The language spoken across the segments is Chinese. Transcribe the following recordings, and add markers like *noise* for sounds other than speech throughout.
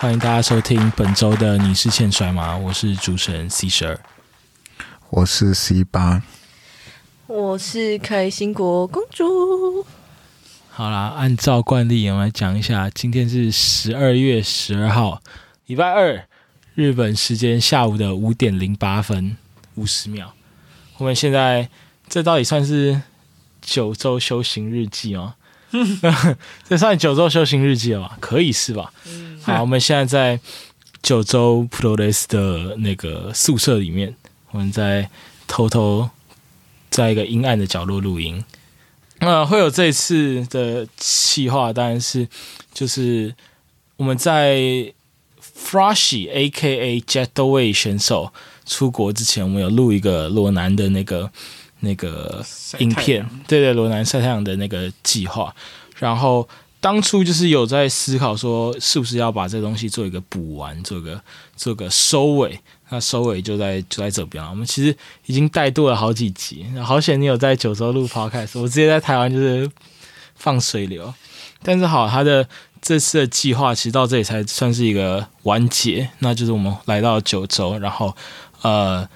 欢迎大家收听本周的《你是欠摔吗》？我是主持人 C 十二，我是 C 八，我是开心果公主。好啦，按照惯例，我们来讲一下，今天是十二月十二号，礼拜二，日本时间下午的五点零八分五十秒。我们现在这到底算是九州修行日记吗？*laughs* 这算九州修行日记了吧？可以是吧？好，我们现在在九州普罗雷斯的那个宿舍里面，我们在偷偷在一个阴暗的角落录音。那会有这一次的企划，当然是就是我们在 Froshy A K A Jetaway 选手出国之前，我们有录一个罗南的那个那个影片，对对，罗南晒太阳的那个计划。然后当初就是有在思考说，是不是要把这东西做一个补完，做个做个收尾。那收尾就在就在这边了。我们其实已经带度了好几集，好险你有在九州录 podcast，我直接在台湾就是放水流。但是好，他的这次的计划其实到这里才算是一个完结，那就是我们来到九州，然后呃，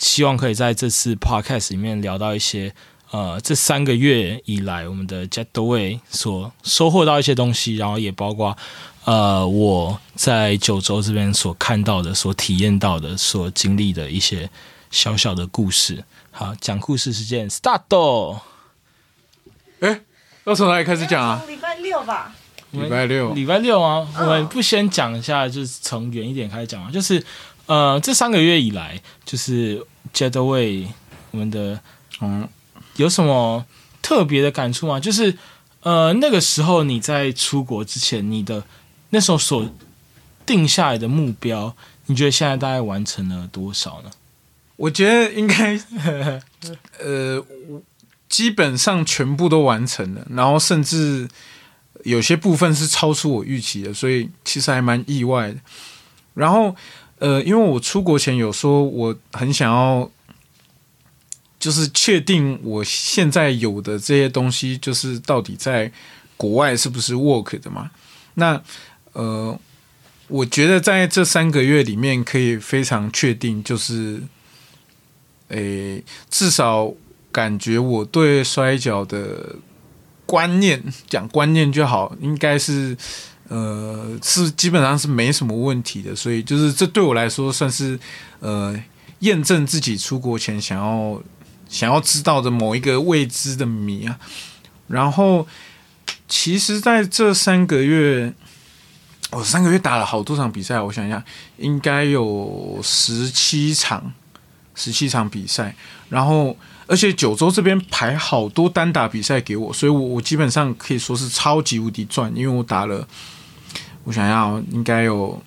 希望可以在这次 podcast 里面聊到一些呃这三个月以来我们的 Jetaway 所收获到一些东西，然后也包括。呃，我在九州这边所看到的、所体验到的、所经历的一些小小的故事。好，讲故事时间，start。哎，要从哪里开始讲啊？礼拜六吧。礼拜六，礼拜六啊。我们不先讲一下，就是从远一点开始讲啊。就是呃，这三个月以来，就是 Jetaway 我们的嗯，有什么特别的感触吗？就是呃，那个时候你在出国之前，你的那时候所定下来的目标，你觉得现在大概完成了多少呢？我觉得应该，呃，基本上全部都完成了，然后甚至有些部分是超出我预期的，所以其实还蛮意外的。然后，呃，因为我出国前有说我很想要，就是确定我现在有的这些东西，就是到底在国外是不是 work 的嘛？那呃，我觉得在这三个月里面，可以非常确定，就是，诶，至少感觉我对摔跤的观念，讲观念就好，应该是，呃，是基本上是没什么问题的。所以，就是这对我来说，算是呃，验证自己出国前想要想要知道的某一个未知的谜啊。然后，其实在这三个月。我三个月打了好多场比赛，我想一下，应该有十七场，十七场比赛。然后，而且九州这边排好多单打比赛给我，所以我我基本上可以说是超级无敌赚，因为我打了，我想要应该有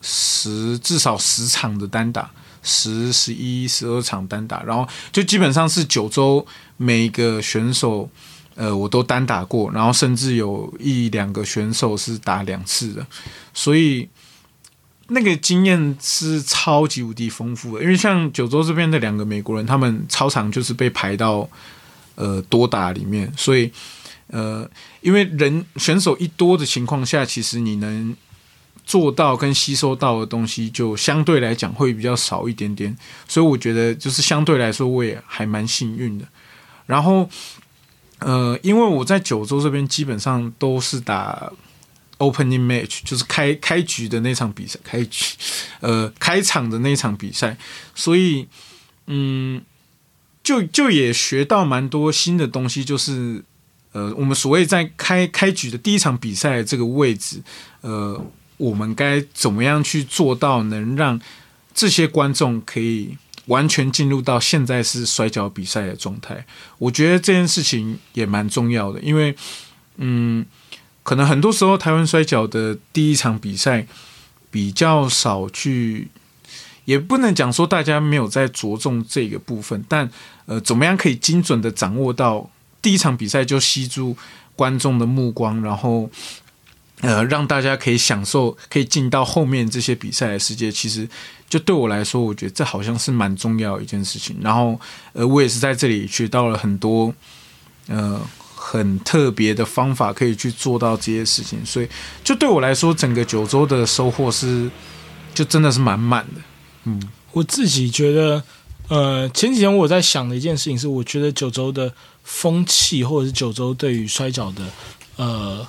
十至少十场的单打，十、十一、十二场单打，然后就基本上是九州每个选手。呃，我都单打过，然后甚至有一两个选手是打两次的，所以那个经验是超级无敌丰富的。因为像九州这边的两个美国人，他们超常就是被排到呃多打里面，所以呃，因为人选手一多的情况下，其实你能做到跟吸收到的东西就相对来讲会比较少一点点，所以我觉得就是相对来说我也还蛮幸运的，然后。呃，因为我在九州这边基本上都是打 opening match，就是开开局的那场比赛，开局呃开场的那场比赛，所以嗯，就就也学到蛮多新的东西，就是呃，我们所谓在开开局的第一场比赛这个位置，呃，我们该怎么样去做到能让这些观众可以。完全进入到现在是摔跤比赛的状态，我觉得这件事情也蛮重要的，因为，嗯，可能很多时候台湾摔跤的第一场比赛比较少去，也不能讲说大家没有在着重这个部分，但呃，怎么样可以精准的掌握到第一场比赛就吸住观众的目光，然后。呃，让大家可以享受，可以进到后面这些比赛的世界，其实就对我来说，我觉得这好像是蛮重要的一件事情。然后，呃，我也是在这里学到了很多，呃，很特别的方法可以去做到这些事情，所以就对我来说，整个九州的收获是就真的是满满的。嗯，我自己觉得，呃，前几天我在想的一件事情是，我觉得九州的风气，或者是九州对于摔跤的呃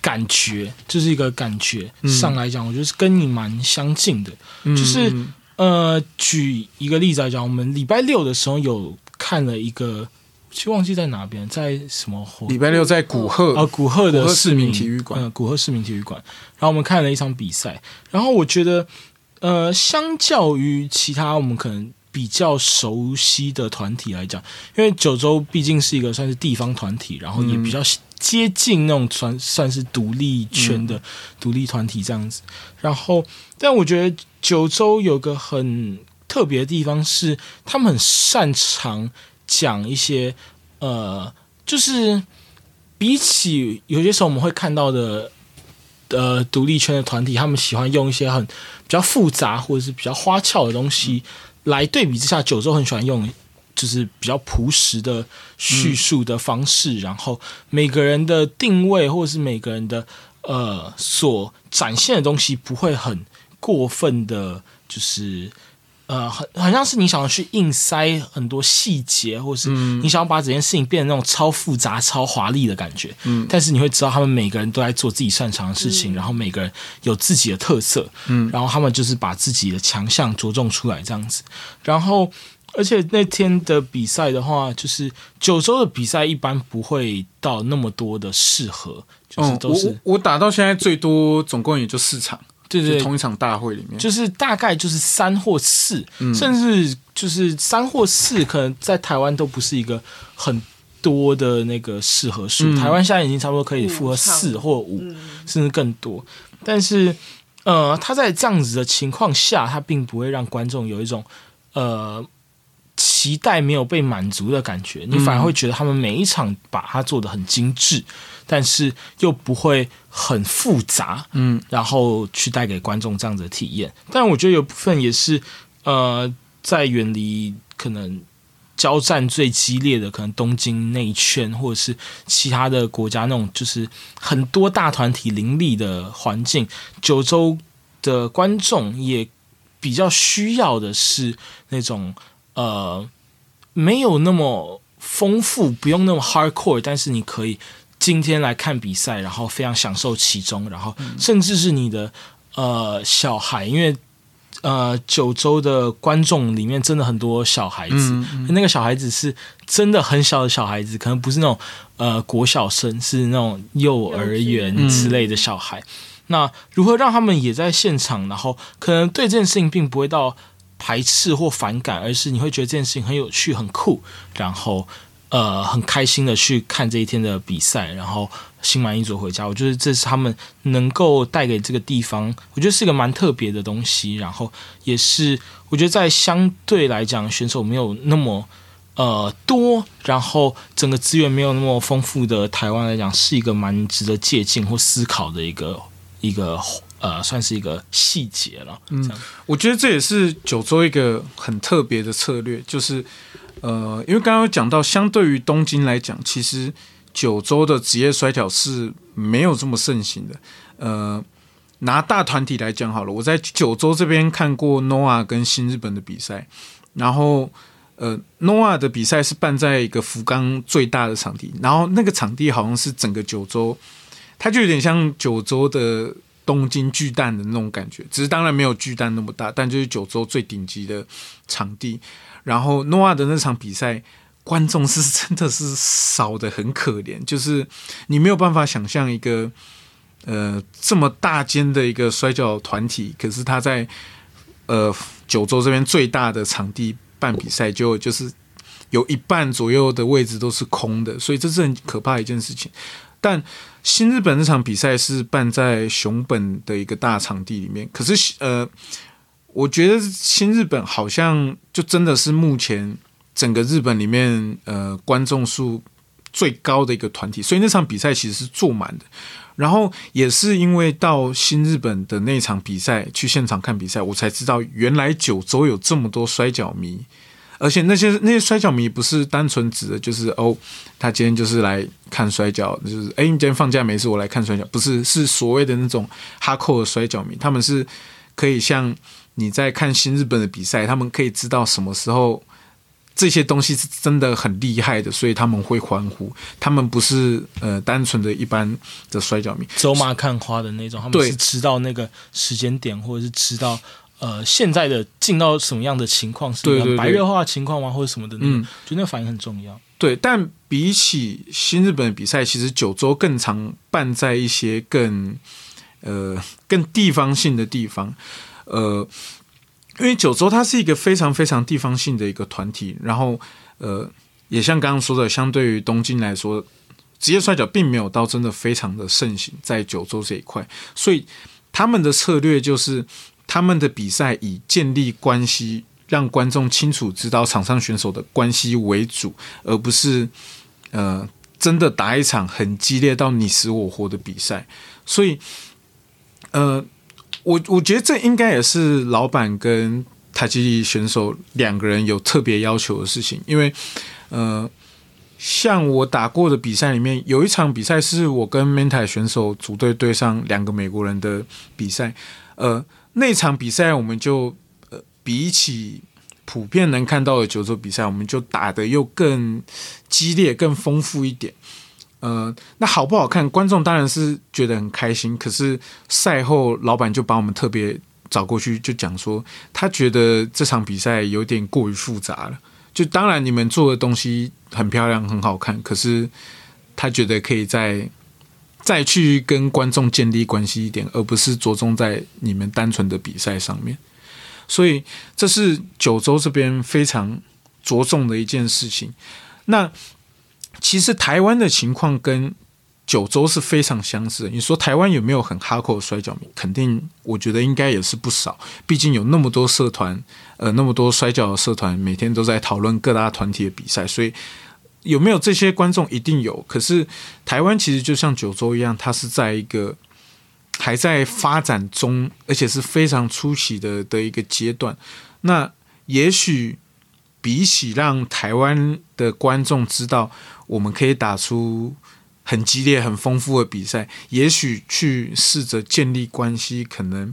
感觉，就是一个感觉嗯。上来讲，我觉得是跟你蛮相近的。嗯就是呃，举一个例子来讲，我们礼拜六的时候有看了一个，忘记在哪边，在什么活礼拜六在古贺，啊，古贺的市民民体育馆。嗯，古贺市民体育馆。然后我们看了一场比赛，然后我觉得，呃，相较于其他我们可能比较熟悉的团体来讲，因为九州毕竟是一个算是地方团体，然后也比较接近那种算算是独立圈的独立团体这样子。然后，但我觉得九州有个很特别的地方是，他们很擅长讲一些呃，就是比起有些时候我们会看到的。呃，独立圈的团体，他们喜欢用一些很比较复杂或者是比较花俏的东西来对比之下，九州很喜欢用就是比较朴实的叙述的方式，然后每个人的定位或者是每个人的呃所展现的东西不会很过分的，就是呃很好像是你想要去硬塞很多细节，或是你想要把整件事情变得那种超复杂、超华丽的感觉。嗯但是你会知道他们每个人都在做自己擅长的事情，然后每个人有自己的特色，嗯然后他们就是把自己的强项着重出来这样子，然后。而且那天的比赛的话，就是九州的比赛一般不会到那么多的适合，就是嗯，都是、我打到现在最多总共也就四场，对对同一场大会里面，就是大概就是三或四，嗯。甚至就是三或四，可能在台湾都不是一个很多的那个适合数。嗯。台湾现在已经差不多可以符合四或五，嗯，甚至更多。但是，呃，他在这样子的情况下，他并不会让观众有一种呃期待没有被满足的感觉，你反而会觉得他们每一场把它做的很精致，但是又不会很复杂，嗯然后去带给观众这样子的体验。但我觉得有部分也是，呃，在远离可能交战最激烈的可能东京那一圈，或者是其他的国家那种就是很多大团体林立的环境，九州的观众也比较需要的是那种呃没有那么丰富，不用那么 hardcore，但是你可以今天来看比赛，然后非常享受其中，然后甚至是你的呃小孩，因为呃九州的观众里面真的很多小孩子，嗯那个小孩子是真的很小的小孩子，可能不是那种呃国小生，是那种幼儿园之类的小孩。那如何让他们也在现场，然后可能对这件事情并不会到排斥或反感，而是你会觉得这件事情很有趣、很酷，然后呃很开心的去看这一天的比赛，然后心满意足回家。我觉得这是他们能够带给这个地方，我觉得是一个蛮特别的东西，然后也是我觉得在相对来讲选手没有那么。呃，多，然后整个资源没有那么丰富的台湾来讲，是一个蛮值得借鉴或思考的一个一个呃，算是一个细节了。嗯，我觉得这也是九州一个很特别的策略，就是呃，因为刚刚讲到，相对于东京来讲，其实九州的职业摔跤是没有这么盛行的。呃，拿大团体来讲好了，我在九州这边看过 NOA 跟新日本的比赛，然后呃，NOA 的比赛是办在一个福冈最大的场地，然后那个场地好像是整个九州，它就有点像九州的东京巨蛋的那种感觉，只是当然没有巨蛋那么大，但就是九州最顶级的场地。然后诺瓦的那场比赛，观众是真的是少的很可怜，就是你没有办法想象一个呃这么大间的一个摔跤团体，可是他在呃九州这边最大的场地办比赛，就就是有一半左右的位置都是空的，所以这是很可怕一件事情。但新日本那场比赛是办在熊本的一个大场地里面，可是呃，我觉得新日本好像就真的是目前整个日本里面呃观众数最高的一个团体，所以那场比赛其实是坐满的。然后也是因为到新日本的那场比赛去现场看比赛，我才知道原来九州有这么多摔跤迷。而且那些那些摔跤迷不是单纯指的就是哦，他今天就是来看摔跤，就是哎，你今天放假没事，我来看摔跤，不是是所谓的那种哈扣的摔跤迷，他们是可以像你在看新日本的比赛，他们可以知道什么时候这些东西是真的很厉害的，所以他们会欢呼。他们不是呃单纯的一般的摔跤迷，走马看花的那种，他们是知道那个时间点，或者是知道呃现在的进到什么样的情况，是白热化情况吗，或者什么的嗯就那个反应很重要。对，但比起新日本的比赛，其实九州更常办在一些更呃更地方性的地方，呃，因为九州它是一个非常非常地方性的一个团体，然后呃，也像刚刚说的，相对于东京来说，职业摔角并没有到真的非常的盛行在九州这一块，所以他们的策略就是他们的比赛以建立关系。让观众清楚知道场上选手的关系为主，而不是呃真的打一场很激烈到你死我活的比赛。所以，呃，我我觉得这应该也是老板跟塔吉选手两个人有特别要求的事情，因为呃，像我打过的比赛里面，有一场比赛是我跟 m e n t a 选手组队对上两个美国人的比赛，呃，那场比赛我们就呃比起普遍能看到的九州比赛，我们就打得又更激烈、更丰富一点。呃，那好不好看？观众当然是觉得很开心。可是赛后，老板就把我们特别找过去，就讲说，他觉得这场比赛有点过于复杂了。就当然你们做的东西很漂亮、很好看，可是他觉得可以再再去跟观众建立关系一点，而不是着重在你们单纯的比赛上面。所以这是九州这边非常着重的一件事情。那其实台湾的情况跟九州是非常相似的。你说台湾有没有很哈扣的摔跤迷？肯定，我觉得应该也是不少。毕竟有那么多社团，呃，那么多摔跤的社团，每天都在讨论各大团体的比赛，所以有没有这些观众一定有。可是台湾其实就像九州一样，它是在一个还在发展中，而且是非常初期的的一个阶段。那也许比起让台湾的观众知道我们可以打出很激烈、很丰富的比赛，也许去试着建立关系，可能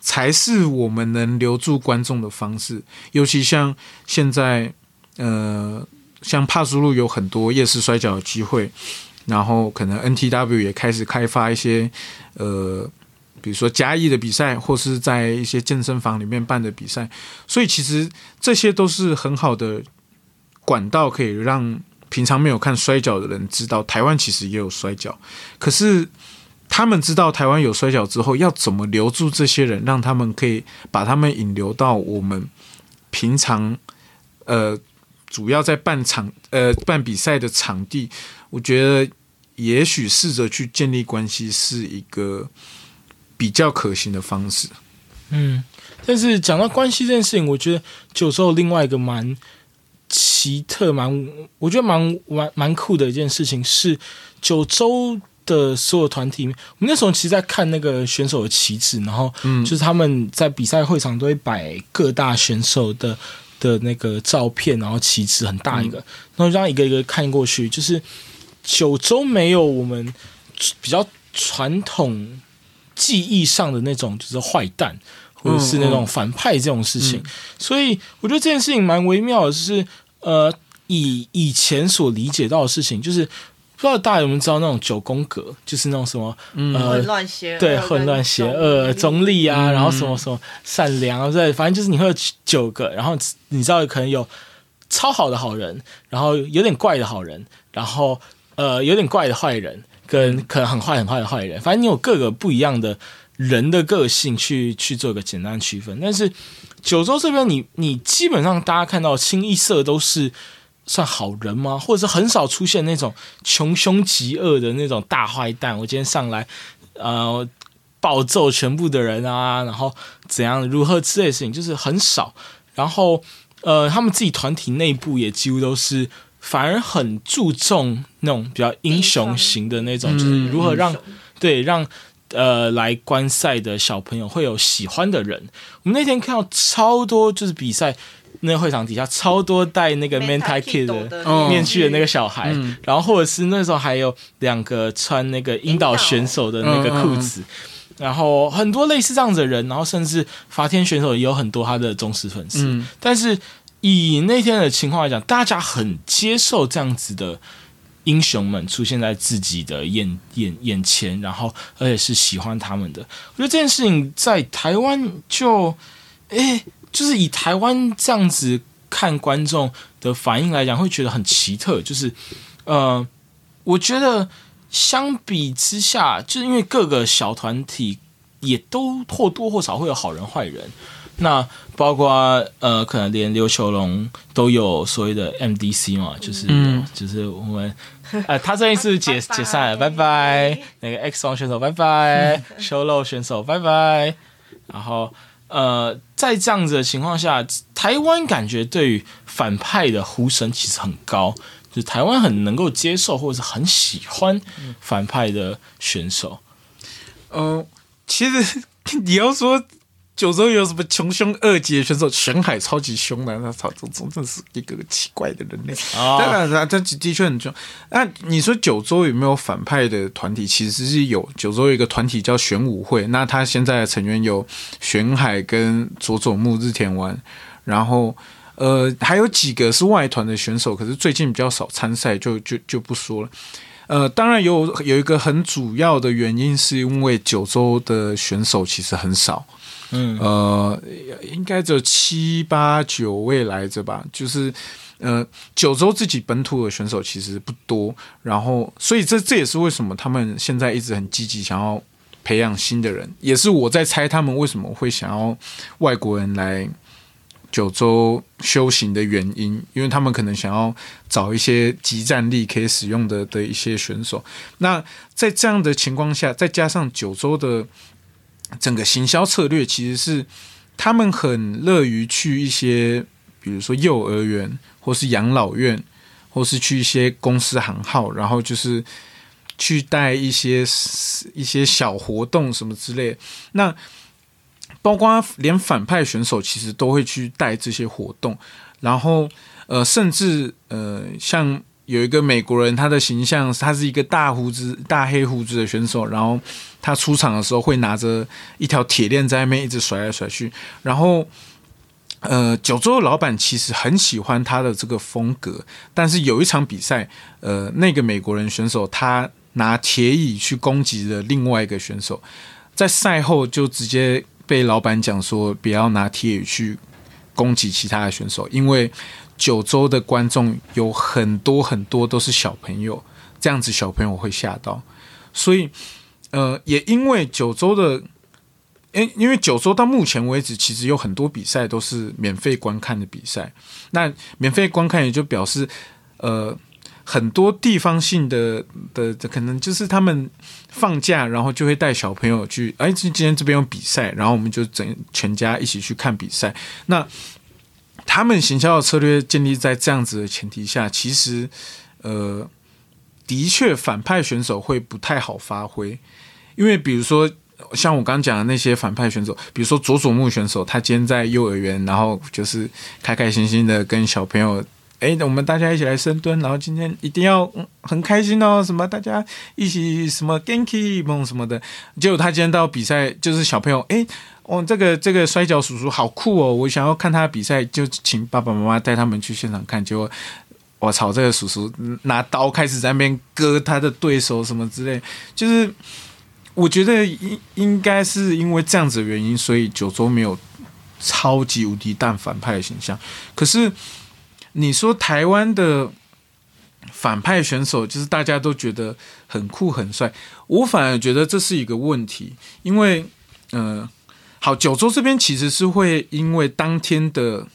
才是我们能留住观众的方式。尤其像现在，呃，像帕苏路有很多夜市摔跤的机会，然后可能 NTW 也开始开发一些，呃。比如说嘉义的比赛，或是在一些健身房里面办的比赛，所以其实这些都是很好的管道，可以让平常没有看摔跤的人知道台湾其实也有摔跤。可是他们知道台湾有摔跤之后，要怎么留住这些人，让他们可以把他们引流到我们平常呃主要在办场呃办比赛的场地？我觉得也许试着去建立关系是一个。比较可行的方式，嗯，但是讲到关系这件事情，我觉得九州另外一个蛮奇特、蛮我觉得蛮蛮蛮酷的一件事情是，九州的所有团体，我们那时候其实在看那个选手的旗帜，然后就是他们在比赛会场都会摆各大选手的的那个照片，然后旗帜很大一个，然后这样一个一个看过去，就是九州没有我们比较传统。记忆上的那种就是坏蛋，或者是那种反派这种事情，所以我觉得这件事情蛮微妙的，就是呃，以以前所理解到的事情，就是不知道大家有没有知道那种九宫格，就是那种什么呃混乱邪恶对混乱邪恶中立啊，然后什么什么善良啊，对，反正就是你会有九个，然后你知道可能有超好的好人，然后有点怪的好人，然后呃有点怪的坏人。跟可能很坏很坏的坏人，反正你有各个不一样的人的个性去去做一个简单区分。但是九州这边，你你基本上大家看到清一色都是算好人吗？或者是很少出现那种穷凶极恶的那种大坏蛋？我今天上来呃暴揍全部的人啊，然后怎样如何之类的事情，就是很少。然后呃，他们自己团体内部也几乎都是。反而很注重那种比较英雄型的那种，就是如何让对让呃来观赛的小朋友会有喜欢的人。我们那天看到超多就是比赛，那个会场底下超多戴那个 Mentai Kid 的哦。面具的那个小孩，嗯。然后或者是那时候还有两个穿那个引导选手的那个裤子，然后很多类似这样子的人，然后甚至法天选手也有很多他的忠实粉丝，嗯。但是以那天的情况来讲，大家很接受这样子的。英雄们出现在自己的眼眼眼前，然后而且是喜欢他们的。我觉得这件事情在台湾就，诶，就是以台湾这样子看观众的反应来讲，会觉得很奇特。就是，呃，我觉得相比之下，就是因为各个小团体也都或多或少会有好人坏人。那包括呃，可能连刘球龙都有所谓的 MDC 嘛，就是、嗯就是我们呃，他这一次解解散了，*laughs* 拜拜。那个 X 王选手，拜拜。*laughs* 修漏选手，拜拜。然后呃，在这样子的情况下，台湾感觉对于反派的呼声其实很高，就是台湾很能够接受或者是很喜欢反派的选手。呃，其实 *laughs* 你要说九州有什么穷凶恶极的选手，玄海超级凶的，那操，这真的是一个奇怪的人类。哦当然，他他的确很凶。那你说九州有没有反派的团体？其实是有，九州有一个团体叫玄武会，那他现在的成员有玄海跟佐佐木日田丸，然后。呃，还有几个是外团的选手，可是最近比较少参赛，就就就不说了。呃，当然有有一个很主要的原因，是因为九州的选手其实很少，嗯呃，应该只有七八九位来着吧，就是。呃，九州自己本土的选手其实不多，然后所以这这也是为什么他们现在一直很积极想要培养新的人，也是我在猜他们为什么会想要外国人来九州修行的原因，因为他们可能想要找一些集战力可以使用的的一些选手。那在这样的情况下，再加上九州的整个行销策略，其实是他们很乐于去一些，比如说幼儿园或是养老院，或是去一些公司行号，然后就是去带一些一些小活动什么之类。那包括连反派选手其实都会去带这些活动，然后呃，甚至呃，像有一个美国人，他的形象他是一个大胡子、大黑胡子的选手，然后他出场的时候会拿着一条铁链在那边一直甩来甩去，然后。呃，九州的老板其实很喜欢他的这个风格，但是有一场比赛，呃，那个美国人选手他拿铁椅去攻击了另外一个选手，在赛后就直接被老板讲说不要拿铁椅去攻击其他的选手，因为九州的观众有很多很多都是小朋友，这样子小朋友会吓到，所以呃，也因为九州的。因因为九州到目前为止，其实有很多比赛都是免费观看的比赛。那免费观看也就表示，呃，很多地方性的的可能就是他们放假，然后就会带小朋友去，哎，今今天这边有比赛，然后我们就整全家一起去看比赛。那他们行销的策略建立在这样子的前提下，其实呃，的确反派选手会不太好发挥，因为比如说。像我刚讲的那些反派选手，比如说佐佐木选手，他今天在幼儿园，然后就是开开心心的跟小朋友，哎，我们大家一起来深蹲，然后今天一定要、很开心哦，什么大家一起什么 Genki 梦什么的。结果他今天到比赛，就是小朋友，哎，哦，这个这个摔跤叔叔好酷哦，我想要看他比赛，就请爸爸妈妈带他们去现场看。结果我操，这个叔叔拿刀开始在那边割他的对手什么之类，就是。我觉得应应该是因为这样子的原因，所以九州没有超级无敌蛋反派的形象。可是你说台湾的反派选手，就是大家都觉得很酷很帅，我反而觉得这是一个问题，因为呃，好九州这边其实是会因为当天的。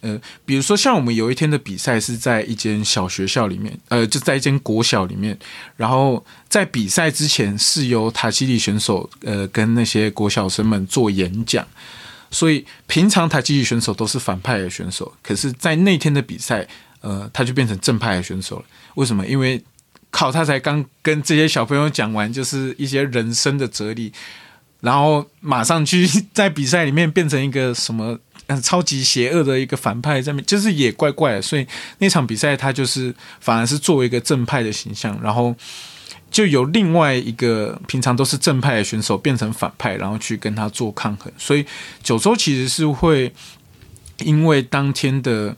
呃，比如说像我们有一天的比赛是在一间小学校里面，呃，就在一间国小里面，然后在比赛之前是由塔基里选手呃跟那些国小生们做演讲，所以平常塔基里选手都是反派的选手，可是，在那天的比赛，呃，他就变成正派的选手了。为什么？因为靠他才刚跟这些小朋友讲完，就是一些人生的哲理，然后马上去 *laughs* 在比赛里面变成一个什么？嗯超级邪恶的一个反派在面，就是也怪怪的。所以那场比赛他就是反而是作为一个正派的形象，然后就有另外一个平常都是正派的选手变成反派，然后去跟他做抗衡。所以九州其实是会因为当天的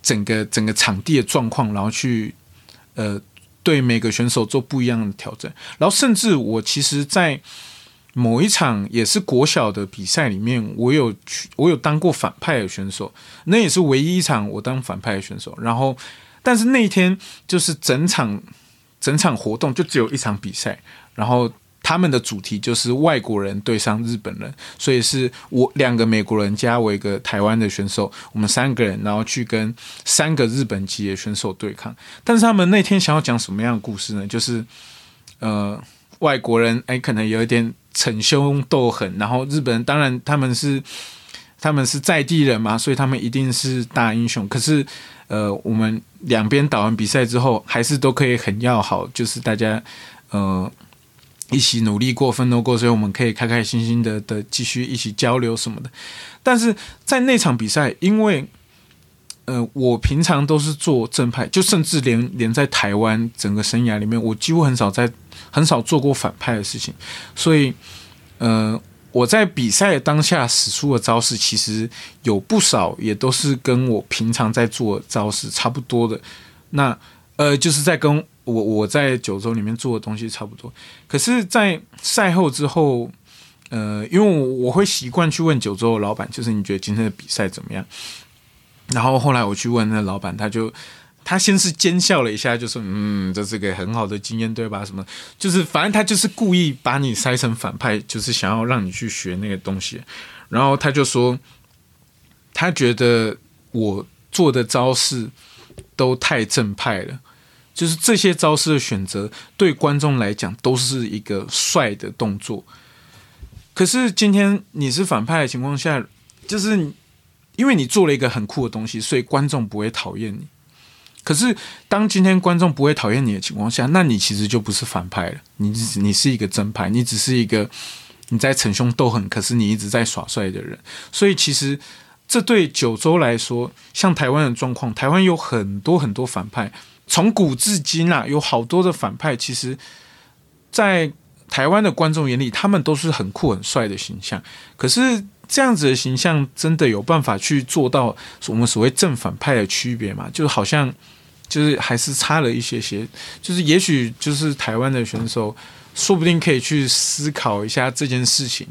整个整个场地的状况，然后去呃对每个选手做不一样的调整，然后甚至我其实，在某一场也是国小的比赛里面，我有去，我有当过反派的选手，那也是唯一一场我当反派的选手。然后，但是那一天就是整场整场活动就只有一场比赛，然后他们的主题就是外国人对上日本人，所以是我两个美国人加我一个台湾的选手，我们三个人，然后去跟三个日本籍的选手对抗。但是他们那天想要讲什么样的故事呢？就是呃，外国人哎，可能有一点。逞凶斗狠，然后日本人当然他们是他们是在地人嘛，所以他们一定是大英雄。可是，呃，我们两边打完比赛之后，还是都可以很要好，就是大家呃一起努力过、奋斗过，所以我们可以开开心心的的继续一起交流什么的。但是在那场比赛，因为呃，我平常都是做正派，就甚至连连在台湾整个生涯里面，我几乎很少在。很少做过反派的事情，所以，呃，我在比赛当下使出的招式，其实有不少也都是跟我平常在做招式差不多的。那，呃，就是在跟我我在九州里面做的东西差不多。可是，在赛后之后，呃，因为我会习惯去问九州的老板，就是你觉得今天的比赛怎么样？然后后来我去问那老板，他就。他先是奸笑了一下，就说：“嗯，这是个很好的经验，对吧？什么？就是反正他就是故意把你塞成反派，就是想要让你去学那个东西。然后他就说，他觉得我做的招式都太正派了，就是这些招式的选择对观众来讲都是一个帅的动作。可是今天你是反派的情况下，就是因为你做了一个很酷的东西，所以观众不会讨厌你。”可是，当今天观众不会讨厌你的情况下，那你其实就不是反派了，你你是一个正派，你只是一个你在逞凶斗狠，可是你一直在耍帅的人。所以，其实这对九州来说，像台湾的状况，台湾有很多很多反派，从古至今啊，有好多的反派，其实，在台湾的观众眼里，他们都是很酷很帅的形象。可是，这样子的形象真的有办法去做到我们所谓正反派的区别吗？就是好像。就是还是差了一些些，就是也许就是台湾的选手，说不定可以去思考一下这件事情。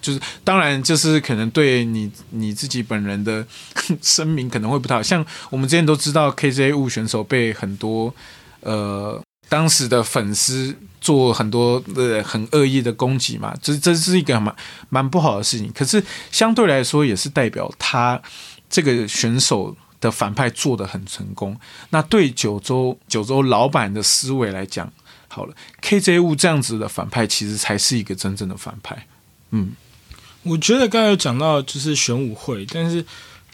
就是当然，就是可能对你你自己本人的 *laughs* 声明可能会不太好。像我们之前都知道，KJ 物选手被很多呃当时的粉丝做很多呃很恶意的攻击嘛，这这是一个蛮蛮不好的事情。可是相对来说，也是代表他这个选手。的反派做的很成功，那对九州九州老板的思维来讲，好了，KJ 物这样子的反派其实才是一个真正的反派。嗯，我觉得刚才有讲到就是玄武会，但是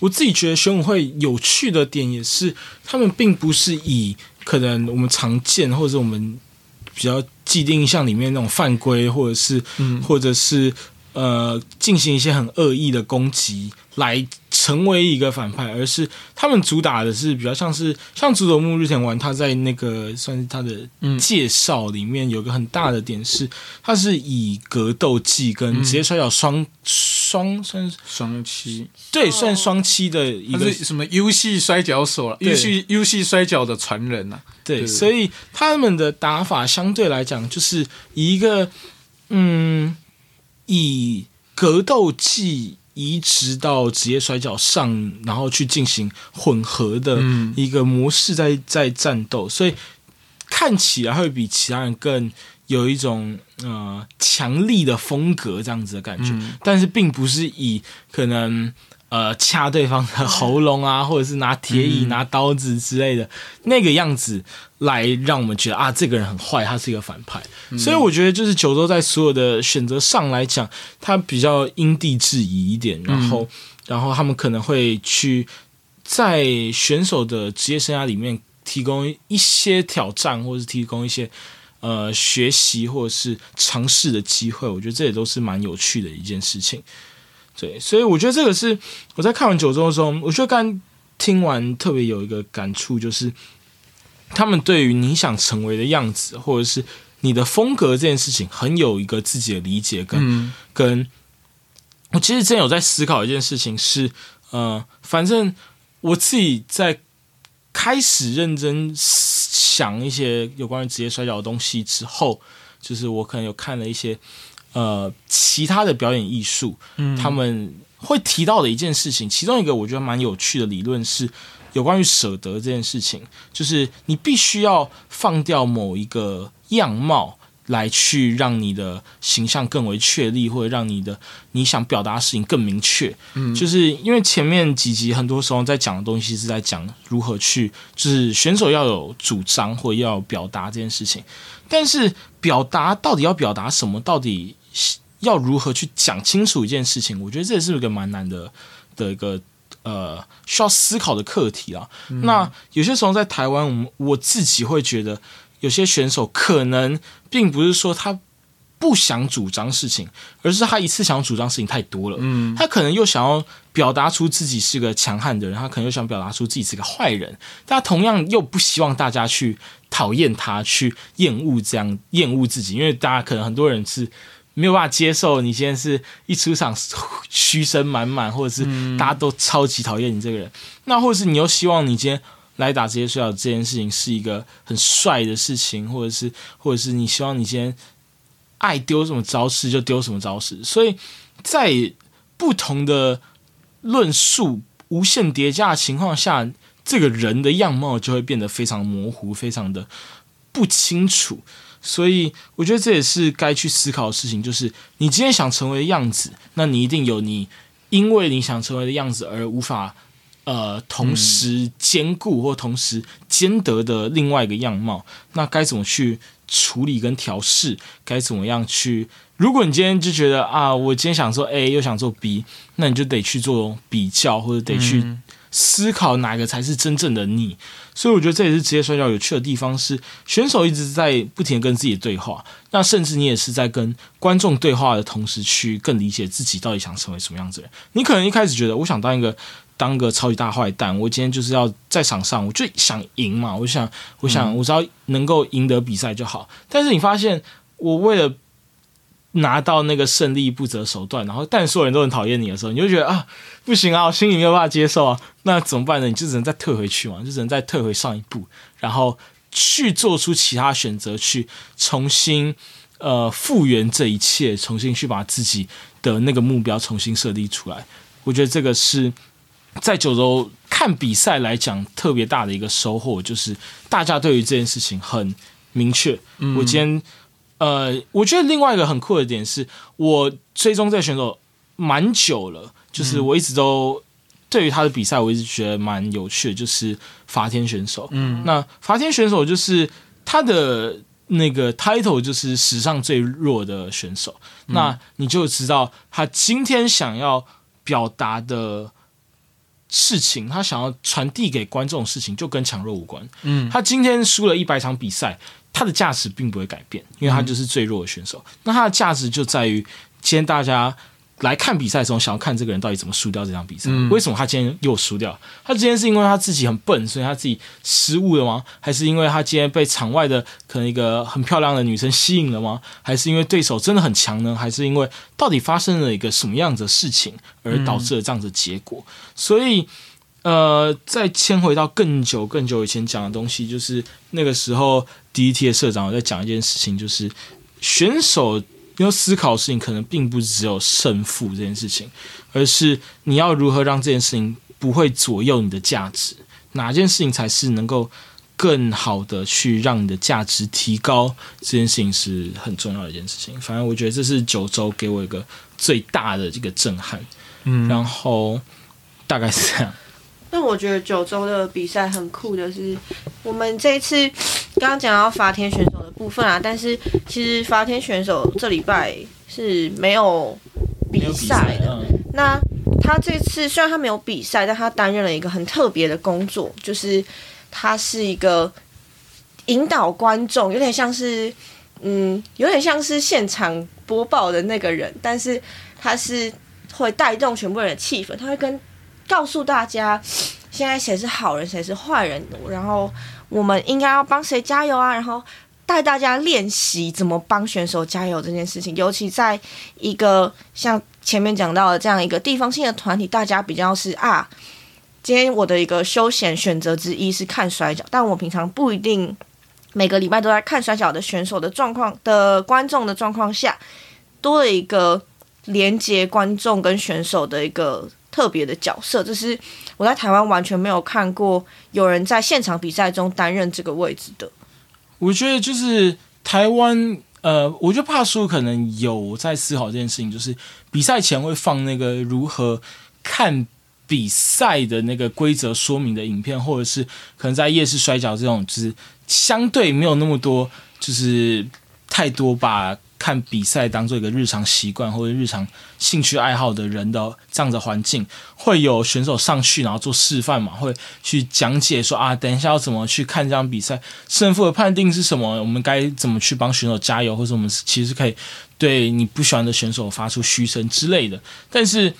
我自己觉得玄武会有趣的点也是，他们并不是以可能我们常见或者我们比较既定印象里面那种犯规，或者是嗯，或者是呃进行一些很恶意的攻击来。成为一个反派，而是他们主打的是比较像是像竹斗木日田丸，他在那个算是他的介绍里面有个很大的点是，他是以格斗技跟职业摔跤双双算双七，对，算双七的一个什么游戏摔跤手了，游戏游戏摔跤的传人呐，对，所以他们的打法相对来讲就是一个嗯，以格斗技。移植到职业摔角上，然后去进行混合的一个模式，在在战斗，所以看起来会比其他人更有一种呃强力的风格这样子的感觉，但是并不是以可能。呃，掐对方的喉咙啊，或者是拿铁椅、拿刀子之类的那个样子，来让我们觉得啊，这个人很坏，他是一个反派。所以我觉得，就是九州在所有的选择上来讲，他比较因地制宜一点。然后，然后他们可能会去在选手的职业生涯里面提供一些挑战，或者是提供一些呃学习或者是尝试的机会。我觉得这也都是蛮有趣的一件事情。对，所以我觉得这个是我在看完九州的时候，我觉得刚听完特别有一个感触，就是他们对于你想成为的样子，或者是你的风格这件事情，很有一个自己的理解跟、嗯跟。我其实真有在思考一件事情是，呃，反正我自己在开始认真想一些有关于职业摔跤的东西之后，就是我可能有看了一些呃其他的表演艺术，嗯他们会提到的一件事情，其中一个我觉得蛮有趣的理论是有关于舍得这件事情，就是你必须要放掉某一个样貌。来去让你的形象更为确立，或者让你的你想表达的事情更明确。嗯就是因为前面几集很多时候在讲的东西是在讲如何去，就是选手要有主张或要表达这件事情，但是表达到底要表达什么，到底要如何去讲清楚一件事情，我觉得这也是一个蛮难的的一个呃需要思考的课题啊。那有些时候在台湾，我们我自己会觉得，有些选手可能并不是说他不想主张事情，而是他一次想主张事情太多了。嗯他可能又想要表达出自己是个强悍的人，他可能又想表达出自己是个坏人，但他同样又不希望大家去讨厌他，去厌恶这样厌恶自己，因为大家可能很多人是没有办法接受你今天是一出场嘘声满满，或者是大家都超级讨厌你这个人，那或者是你又希望你今天。来打职业摔跤这件事情是一个很帅的事情，或者是或者是你希望你今天爱丢什么招式就丢什么招式，所以在不同的论述无限叠加的情况下，这个人的样貌就会变得非常模糊，非常的不清楚。所以我觉得这也是该去思考的事情，就是你今天想成为的样子，那你一定有你因为你想成为的样子而无法呃同时兼顾或同时兼得的另外一个样貌，那该怎么去处理跟调试？该怎么样去？如果你今天就觉得啊，我今天想做 A 又想做 B，那你就得去做比较，或者得去嗯思考哪个才是真正的你。所以我觉得这也是职业摔跤有趣的地方，是选手一直在不停的跟自己对话，那甚至你也是在跟观众对话的同时，去更理解自己到底想成为什么样子的人。你可能一开始觉得我想当一个当个超级大坏蛋，我今天就是要在场上，我就想赢嘛，我想，我想，我只要能够赢得比赛就好。但是你发现，我为了拿到那个胜利不择手段，然后但所有人都很讨厌你的时候，你就觉得啊，不行啊，我心里没有办法接受啊，那怎么办呢？你就只能再退回去嘛，就只能再退回上一步，然后去做出其他选择，去重新呃复原这一切，重新去把自己的那个目标重新设立出来。我觉得这个是在九州看比赛来讲特别大的一个收获，就是大家对于这件事情很明确。我今天呃，我觉得另外一个很酷的点是，我追踪这个选手蛮久了，就是我一直都对于他的比赛，我一直觉得蛮有趣的，就是罚天选手。嗯那罚天选手就是他的那个 title 就是史上最弱的选手，那你就知道他今天想要表达的事情，他想要传递给观众的事情，就跟强弱无关。嗯他今天输了一百场比赛，他的价值并不会改变，因为他就是最弱的选手。那他的价值就在于，今天大家来看比赛的时候，想要看这个人到底怎么输掉这场比赛。嗯为什么他今天又输掉？他今天是因为他自己很笨，所以他自己失误了吗？还是因为他今天被场外的可能一个很漂亮的女生吸引了吗？还是因为对手真的很强呢？还是因为到底发生了一个什么样子的事情而导致了这样子的结果？所以。呃，再迁回到更久更久以前讲的东西，就是那个时候 DET 的社长有在讲一件事情，就是选手要思考的事情，可能并不只有胜负这件事情，而是你要如何让这件事情不会左右你的价值，哪件事情才是能够更好的去让你的价值提高，这件事情是很重要的一件事情。反正我觉得这是九州给我一个最大的这个震撼，嗯然后大概是这样。那我觉得九州的比赛很酷的是，我们这一次刚刚讲到罚天选手的部分啊，但是其实罚天选手这礼拜是没有比没有比赛的。嗯那他这次虽然他没有比赛，但他担任了一个很特别的工作，就是他是一个引导观众，有点像是嗯，有点像是现场播报的那个人，但是他是会带动全部人的气氛，他会跟告诉大家现在谁是好人，谁是坏人，然后我们应该要帮谁加油啊，然后带大家练习怎么帮选手加油这件事情，尤其在一个像前面讲到的这样一个地方性的团体，大家比较是啊。今天我的一个休闲选择之一是看摔跤，但我平常不一定每个礼拜都在看摔跤的选手的状况的观众的状况下，多了一个连接观众跟选手的一个特别的角色，这是我在台湾完全没有看过有人在现场比赛中担任这个位置的。我觉得就是台湾，呃，我觉得帕叔可能有在思考这件事情，就是比赛前会放那个如何看。比赛的那个规则说明的影片，或者是可能在夜市摔跤这种，就是相对没有那么多，就是太多把看比赛当做一个日常习惯或者日常兴趣爱好的人的这样的环境，会有选手上去然后做示范嘛，会去讲解说啊，等一下要怎么去看这场比赛，胜负的判定是什么，我们该怎么去帮选手加油，或者我们其实可以对你不喜欢的选手发出嘘声之类的，但是。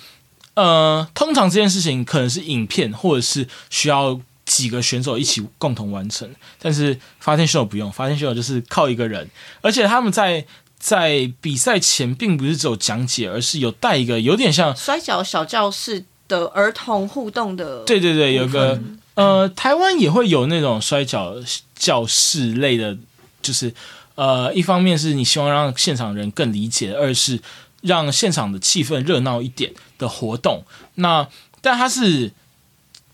呃，通常这件事情可能是影片，或者是需要几个选手一起共同完成。但是发现选手不用，发现选手就是靠一个人，而且他们在在比赛前并不是只有讲解，而是有带一个有点像摔跤小教室的儿童互动的。对对对，有个呃，台湾也会有那种摔跤教室类的，就是呃，一方面是你希望让现场人更理解，二是。让现场的气氛热闹一点的活动，那但它是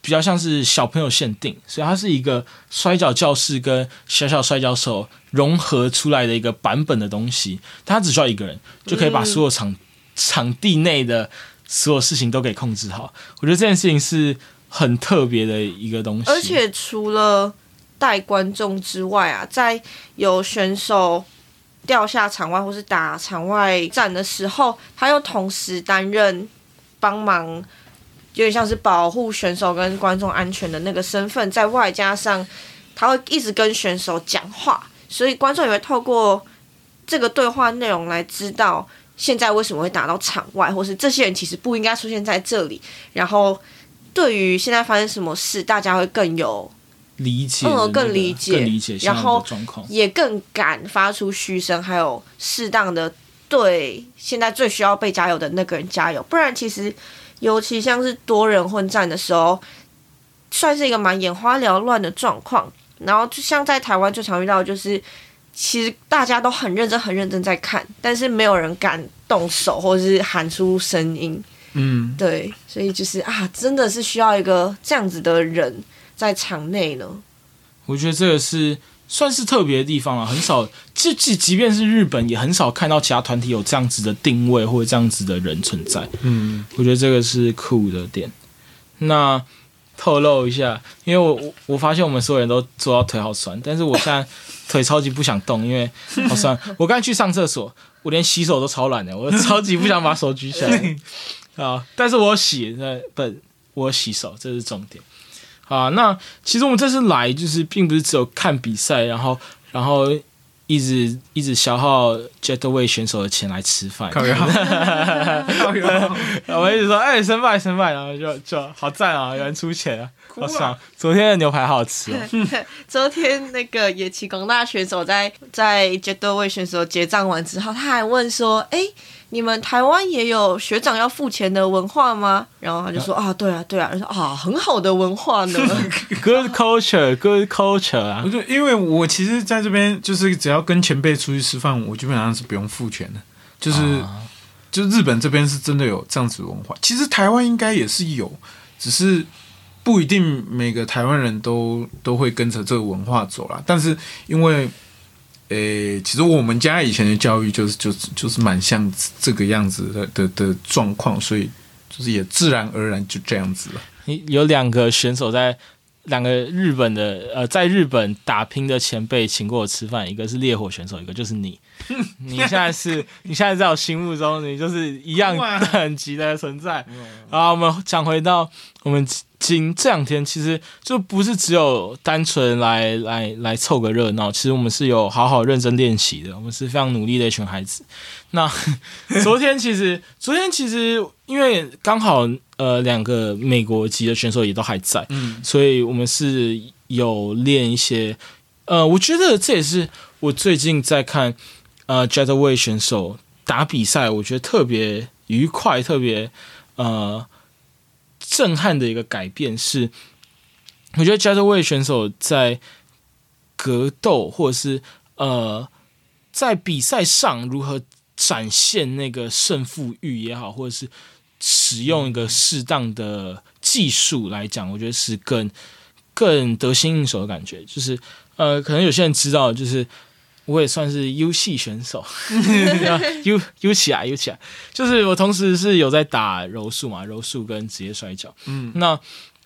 比较像是小朋友限定，所以它是一个摔跤教室跟小小摔跤手融合出来的一个版本的东西。它只需要一个人就可以把所有场场地内的所有事情都给控制好。我觉得这件事情是很特别的一个东西。而且除了带观众之外啊，在有选手。掉下场外或是打场外战的时候，他又同时担任帮忙，有点像是保护选手跟观众安全的那个身份，在外加上他会一直跟选手讲话，所以观众也会透过这个对话内容来知道现在为什么会打到场外，或是这些人其实不应该出现在这里。然后对于现在发生什么事，大家会更有。理解，更理解，更理解，然后也更敢发出嘘声，还有适当的对现在最需要被加油的那个人加油。不然，其实尤其像是多人混战的时候，算是一个蛮眼花缭乱的状况。然后，就像在台湾最常遇到，就是其实大家都很认真、很认真在看，但是没有人敢动手或者是喊出声音。嗯，对，所以就是啊，真的是需要一个这样子的人。在场内呢，我觉得这个是算是特别的地方了，很少，即即即便是日本，也很少看到其他团体有这样子的定位或者这样子的人存在。嗯，我觉得这个是酷的点。那透露一下，因为我我我发现我们所有人都做到腿好酸，但是我现在腿超级不想动，因为好酸。*laughs* 我刚去上厕所，我连洗手都超懒的，我 *laughs* 超级不想把手举起来啊！但是我洗，那不，我洗手，这是重点。啊，那其实我们这次来就是并不是只有看比赛，然后然后一直一直消耗 Jetway 选手的钱来吃饭。可以 *laughs* 我们一直说哎，胜败胜败，然后就就好赞啊，有人出钱啊，好爽！昨天的牛排好好吃哦。*laughs* 昨天那个野崎广大选手在在 Jetway 选手结账完之后，他还问说，哎。你们台湾也有学长要付钱的文化吗？然后他就说啊，对啊，对啊，说啊，很好的文化呢。*laughs* Good culture, good culture 啊。我就，因为我其实在这边就是只要跟前辈出去吃饭，我基本上是不用付钱的。就是，就日本这边是真的有这样子文化。其实台湾应该也是有，只是不一定每个台湾人都都会跟着这个文化走啦。但是因为诶，其实我们家以前的教育就是就是就是蛮像这个样子的的的状况，所以就是也自然而然就这样子了。你有两个选手在两个日本的呃，在日本打拼的前辈请过我吃饭，一个是烈火选手，一个就是你。*laughs* 你现在是你现在在我心目中，你就是一样等级的存在。然后我们讲回到我们今这两天其实就不是只有单纯来来来凑个热闹，其实我们是有好好认真练习的，我们是非常努力的一群孩子。那 *laughs* 昨天其实昨天其实因为刚好呃两个美国籍的选手也都还在，嗯，所以我们是有练一些呃，我觉得这也是我最近在看呃 j e t w a y 选手打比赛，我觉得特别愉快，特别呃。震撼的一个改变是，我觉得 j a z z w a y 选手在格斗或者是呃在比赛上如何展现那个胜负欲也好，或者是使用一个适当的技术来讲，我觉得是更更得心应手的感觉。就是呃，可能有些人知道，就是。我也算是 U 系选手，U U 起来 U 起来，就是我同时是有在打柔术嘛，柔术跟职业摔跤。嗯，那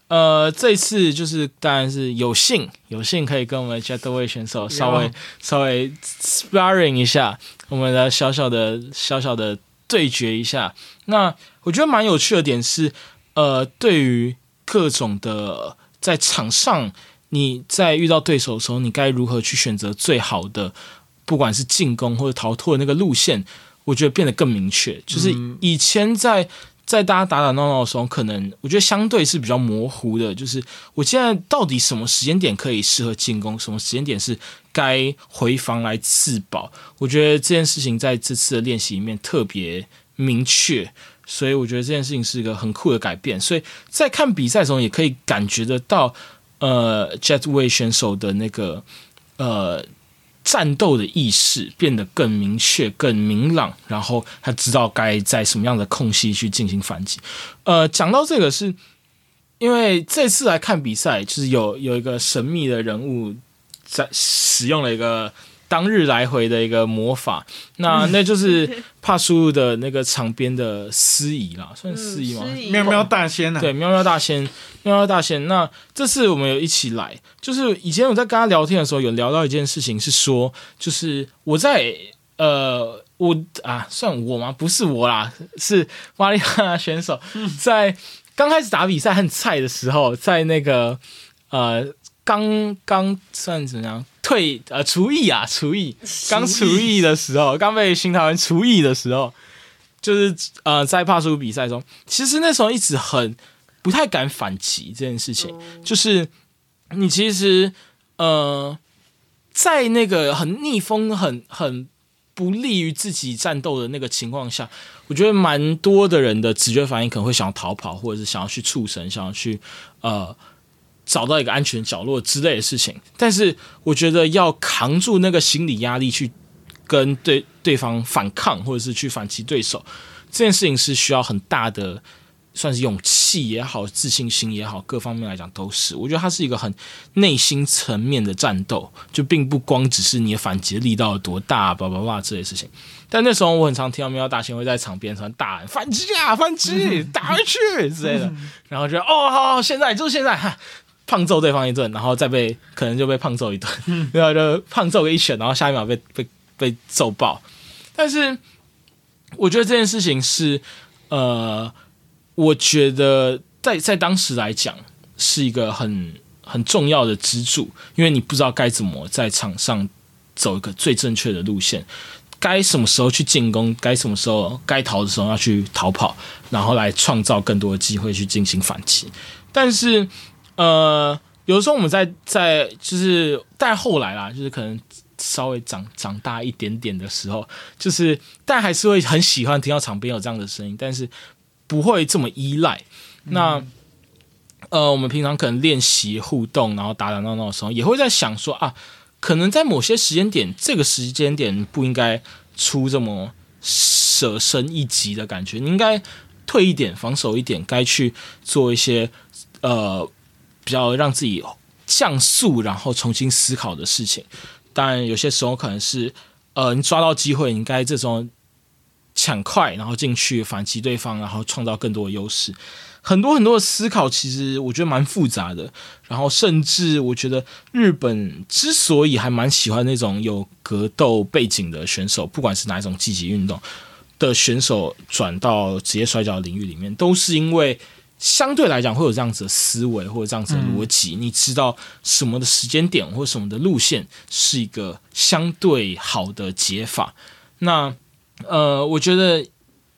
呃这次就是当然是有幸有幸可以跟我们 j e t w a y 选手稍微稍微 sparring 一下，我们的小小的小小的对决一下。那我觉得蛮有趣的点是，呃，对于各种的在场上。你在遇到对手的时候，你该如何去选择最好的，不管是进攻或者逃脱的那个路线？我觉得变得更明确。就是以前在在大家打打闹闹的时候，可能我觉得相对是比较模糊的。就是我现在到底什么时间点可以适合进攻，什么时间点是该回防来自保？我觉得这件事情在这次的练习里面特别明确，所以我觉得这件事情是一个很酷的改变。所以在看比赛的时候，也可以感觉得到。呃，Jetway 选手的那个呃战斗的意识变得更明确、更明朗，然后他知道该在什么样的空隙去进行反击。呃，讲到这个，是因为这次来看比赛，就是有有一个神秘的人物在使用了一个。当日来回的一个魔法，那那就是帕叔的那个场边的司仪啦，*laughs* 算司仪吗？喵喵大仙啊，对，喵喵大仙，喵喵大仙。那这次我们有一起来，就是以前我在跟他聊天的时候，有聊到一件事情，是说，就是我在呃，我啊，算我吗？不是我啦，是玛利亚选手在刚开始打比赛很菜的时候，在那个呃，刚刚算怎样？退呃，厨艺啊，厨艺刚厨艺的时候，刚被新台湾厨艺的时候，就是呃，在帕苏比赛中，其实那时候一直很不太敢反击这件事情，就是你其实呃，在那个很逆风、很很不利于自己战斗的那个情况下，我觉得蛮多的人的直觉反应可能会想要逃跑，或者是想要去畜生，想要去呃。找到一个安全角落之类的事情，但是我觉得要扛住那个心理压力去跟对对方反抗，或者是去反击对手，这件事情是需要很大的，算是勇气也好，自信心也好，各方面来讲都是。我觉得它是一个很内心层面的战斗，就并不光只是你的反击力道有多大，叭叭叭这些事情。但那时候我很常听到喵大仙会在场边上大喊反击啊，反击，打回去 *laughs* 之类的，然后就哦，好，好，现在就是现在哈。胖揍对方一顿，然后再被可能就被胖揍一顿，*laughs* 然后就胖揍个一拳，然后下一秒被被被揍爆。但是我觉得这件事情是，呃，我觉得在在当时来讲是一个很很重要的支柱，因为你不知道该怎么在场上走一个最正确的路线，该什么时候去进攻，该什么时候该逃的时候要去逃跑，然后来创造更多的机会去进行反击。但是。呃，有的时候我们在在就是，但后来啦，就是可能稍微长长大一点点的时候，就是但还是会很喜欢听到场边有这样的声音，但是不会这么依赖。那呃，我们平常可能练习互动，然后打打闹闹的时候，也会在想说啊，可能在某些时间点，这个时间点不应该出这么舍身一击的感觉，你应该退一点，防守一点，该去做一些呃。比较让自己降速，然后重新思考的事情。当然，有些时候可能是，呃，你抓到机会，应该这种抢快，然后进去反击对方，然后创造更多的优势。很多很多的思考，其实我觉得蛮复杂的。然后，甚至我觉得日本之所以还蛮喜欢那种有格斗背景的选手，不管是哪一种积极运动的选手，转到职业摔跤领域里面，都是因为。相对来讲会有这样子的思维或者这样子的逻辑，你知道什么的时间点或什么的路线是一个相对好的解法。那呃，我觉得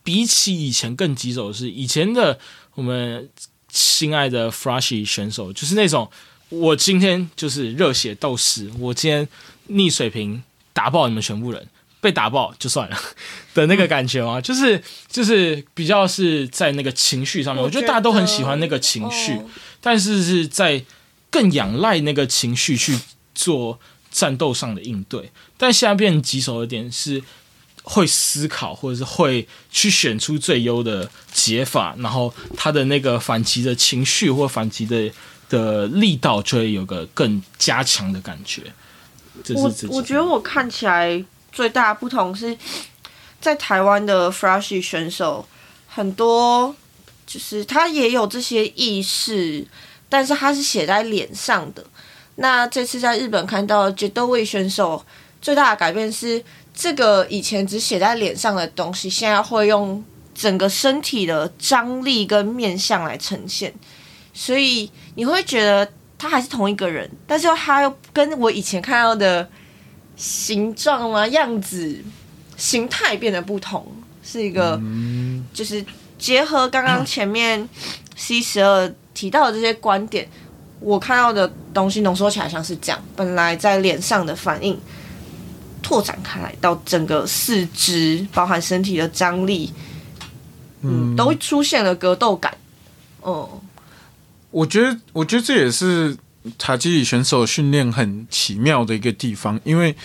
比起以前更棘手的是，以前的我们心爱的 Flashy 选手，就是那种我今天就是热血斗士，我今天逆水平打爆你们全部人。被打爆就算了 *laughs* 的那个感觉啊，就是就是比较是在那个情绪上面，我觉得大家都很喜欢那个情绪，但是是在更仰赖那个情绪去做战斗上的应对。但现在变棘手的点是会思考，或者是会去选出最优的解法，然后他的那个反击的情绪或反击的的力道就会有个更加强的感觉。我我觉得我看起来。最大不同是在台湾的 Flash 选手很多，就是他也有这些意识，但是他是写在脸上的。那这次在日本看到 j u d 选手最大的改变是，这个以前只写在脸上的东西，现在会用整个身体的张力跟面相来呈现，所以你会觉得他还是同一个人，但是他又跟我以前看到的。形状啊，样子、形态变得不同，是一个，就是结合刚刚前面 C 十二提到的这些观点，我看到的东西浓缩起来像是这样：本来在脸上的反应，拓展开来到整个四肢，包含身体的张力，嗯，都出现了格斗感。哦，我觉得，我觉得这也是。塔基里选手训练很奇妙的一个地方，因为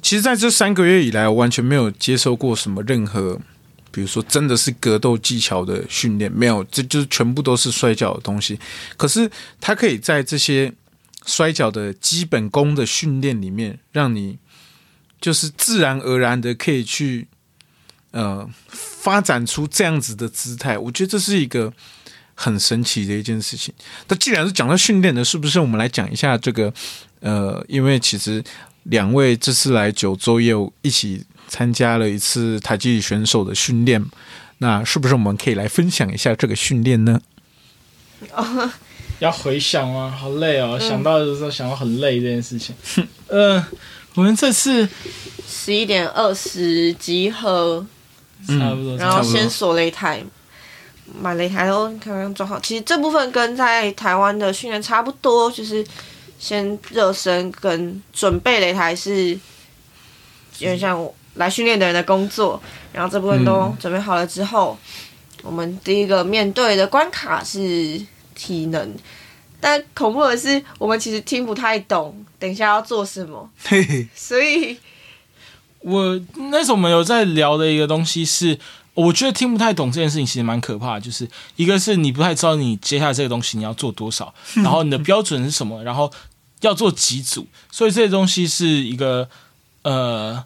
其实在这三个月以来，我完全没有接受过什么任何，比如说真的是格斗技巧的训练，没有，这就是全部都是摔跤的东西。可是他可以在这些摔跤的基本功的训练里面，让你就是自然而然的可以去呃发展出这样子的姿态。我觉得这是一个。很神奇的一件事情。那既然是讲到训练的，是不是我们来讲一下这个？呃，因为其实两位这次来九州也有一起参加了一次台积选手的训练，那是不是我们可以来分享一下这个训练呢？*laughs* 要回想吗？好累哦！想到的时候想到很累这件事情。*laughs* 呃，我们这次十一点二十集合，差不多，然后先锁擂台。买擂台都刚刚装好，其实这部分跟在台湾的训练差不多，就是先热身跟准备擂台是有点像我来训练的人的工作。然后这部分都准备好了之后，我们第一个面对的关卡是体能，但恐怖的是我们其实听不太懂，等一下要做什么，*laughs* 所以我那时候我们有在聊的一个东西是。我觉得听不太懂这件事情，其实蛮可怕的。就是一个是你不太知道你接下来这个东西你要做多少，*laughs* 然后你的标准是什么，然后要做几组，所以这些东西是一个呃。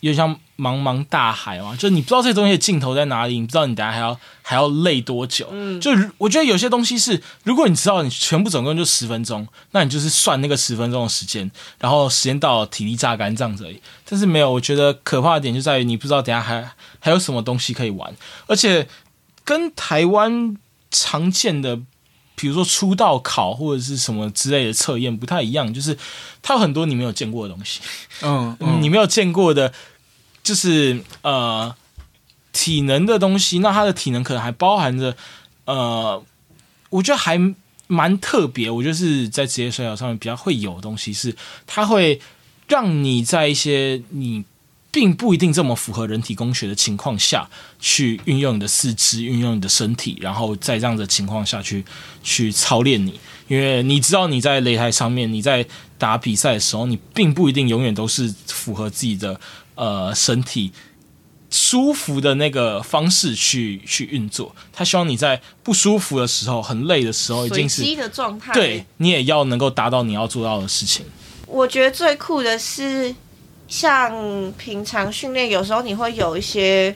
有点像茫茫大海嘛，就你不知道这些东西的尽头在哪里，你不知道你等下还要还要累多久。嗯，就我觉得有些东西是，如果你知道你全部总共就十分钟，那你就是算那个十分钟的时间，然后时间到体力榨干这样子而已。但是没有，我觉得可怕的点就在于你不知道等下还还有什么东西可以玩，而且跟台湾常见的，比如说出道考或者是什么之类的测验不太一样，就是它有很多你没有见过的东西，嗯，你没有见过的。就是呃，体能的东西，那它的体能可能还包含着呃，我觉得还蛮特别。我觉得是在职业摔跤上面比较会有的东西，是它会让你在一些你并不一定这么符合人体工学的情况下去运用你的四肢，运用你的身体，然后在这样的情况下去去操练你。因为你知道你在擂台上面，你在打比赛的时候，你并不一定永远都是符合自己的。呃，身体舒服的那个方式去去运作，他希望你在不舒服的时候、很累的时候，已经是的状态，对你也要能够达到你要做到的事情。我觉得最酷的是，像平常训练，有时候你会有一些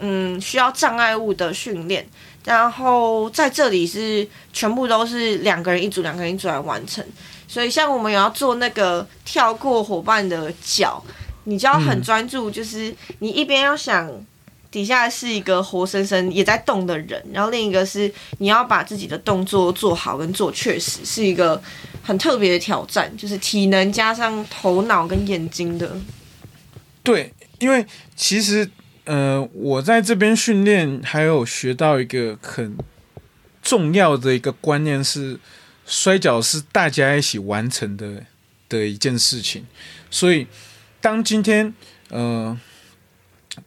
嗯需要障碍物的训练，然后在这里是全部都是两个人一组，两个人一组来完成。所以像我们有要做那个跳过伙伴的脚。你就要很专注，就是你一边要想底下是一个活生生也在动的人，然后另一个是你要把自己的动作做好跟做确实，是一个很特别的挑战，就是体能加上头脑跟眼睛的。对，因为其实呃，我在这边训练还有学到一个很重要的一个观念是，摔跤是大家一起完成的的一件事情，所以当今天呃。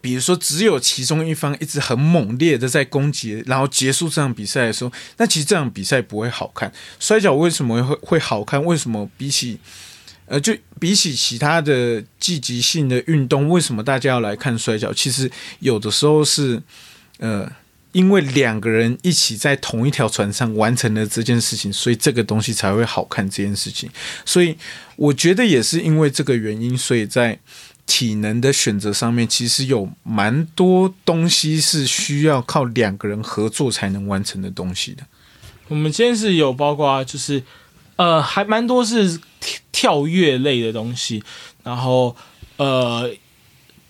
比如说，只有其中一方一直很猛烈的在攻击，然后结束这场比赛的时候，那其实这场比赛不会好看。摔跤为什么会会好看？为什么比起呃，就比起其他的积极性的运动，为什么大家要来看摔跤？其实有的时候是呃，因为两个人一起在同一条船上完成了这件事情，所以这个东西才会好看。这件事情，所以我觉得也是因为这个原因，所以在。体能的选择上面，其实有蛮多东西是需要靠两个人合作才能完成的东西的。我们今天是有包括，就是呃，还蛮多是跳跃类的东西，然后呃，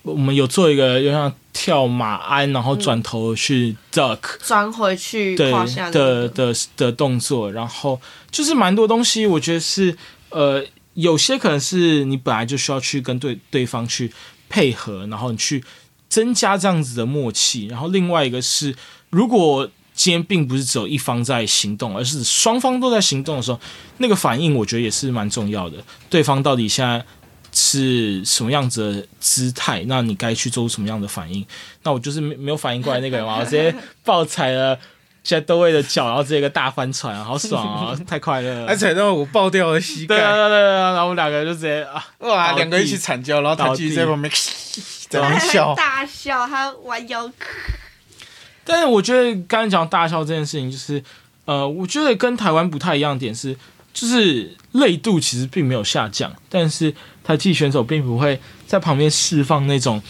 我们有做一个，就像跳马鞍，然后转头去 duck，转回去的下的的的动作，然后就是蛮多东西，我觉得是呃。有些可能是你本来就需要去跟对对方去配合，然后你去增加这样子的默契。然后另外一个是，如果今天并不是只有一方在行动，而是双方都在行动的时候，那个反应我觉得也是蛮重要的。对方到底现在是什么样子的姿态，那你该去做什么样的反应？那我就是没没有反应过来那个人嘛，我直接爆踩了。*laughs* 现在都为了脚，然后直接一个大翻船，好爽啊！太快乐了，还踩到我爆掉了膝盖。对对对然后我们两个人就直接啊，哇，两个一起惨叫，然后他继续在旁边 *laughs* 在那笑，大笑，他弯腰。但是我觉得刚才讲大笑这件事情，就是呃，我觉得跟台湾不太一样点是，就是累度其实并没有下降，但是台技选手并不会在旁边释放那种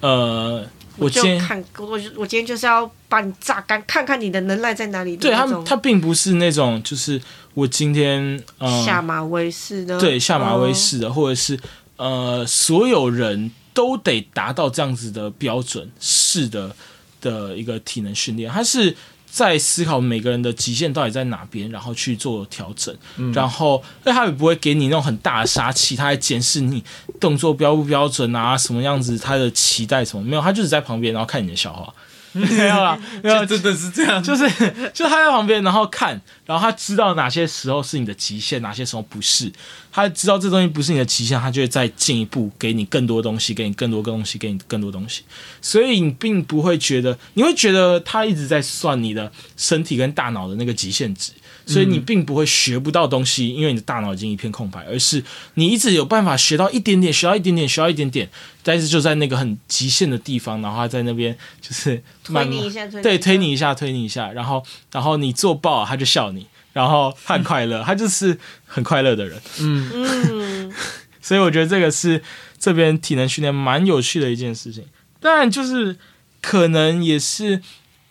呃。我今天看我我今天就是要把你榨干，看看你的能耐在哪里。对他们，他并不是那种，就是我今天呃下马威式的，对下马威式的，或者是呃所有人都得达到这样子的标准式的的一个体能训练，他是。在思考每个人的极限到底在哪边，然后去做调整，然后那他也不会给你那种很大的杀气，他还检视你动作标不标准啊，什么样子，他的期待什么没有，他就是在旁边，然后看你的笑话。*laughs* 没有啦，*laughs* 没有，真的是这样，就是，就他在旁边，然后看，然后他知道哪些时候是你的极限，哪些时候不是，他知道这东西不是你的极限，他就会再进一步给你更多东西，给你更多东西，给你更多东西，所以你并不会觉得，你会觉得他一直在算你的身体跟大脑的那个极限值。所以你并不会学不到东西，因为你的大脑已经一片空白，而是你一直有办法学到一点点，学到一点点，学到一点点，但是就在那个很极限的地方，然后他在那边就是推你一下，对，推你一下，推你一下，然后然后你做爆，他就笑你，然后很快乐，他就是很快乐的人，嗯嗯，所以我觉得这个是这边体能训练蛮有趣的一件事情，但就是可能也是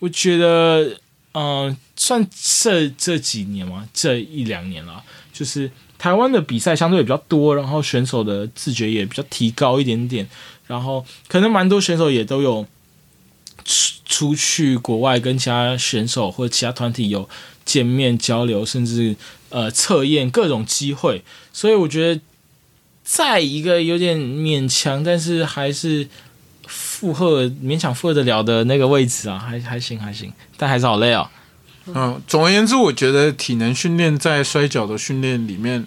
我觉得。嗯，算这这几年嘛，这一两年了，就是台湾的比赛相对比较多，然后选手的自觉也比较提高一点点，然后可能蛮多选手也都有出出去国外跟其他选手或者其他团体有见面交流，甚至呃测验各种机会，所以我觉得在一个有点勉强，但是还是。负荷勉强负荷得了的那个位置啊，还还行还行，但还是好累哦。嗯，总而言之，我觉得体能训练在摔跤的训练里面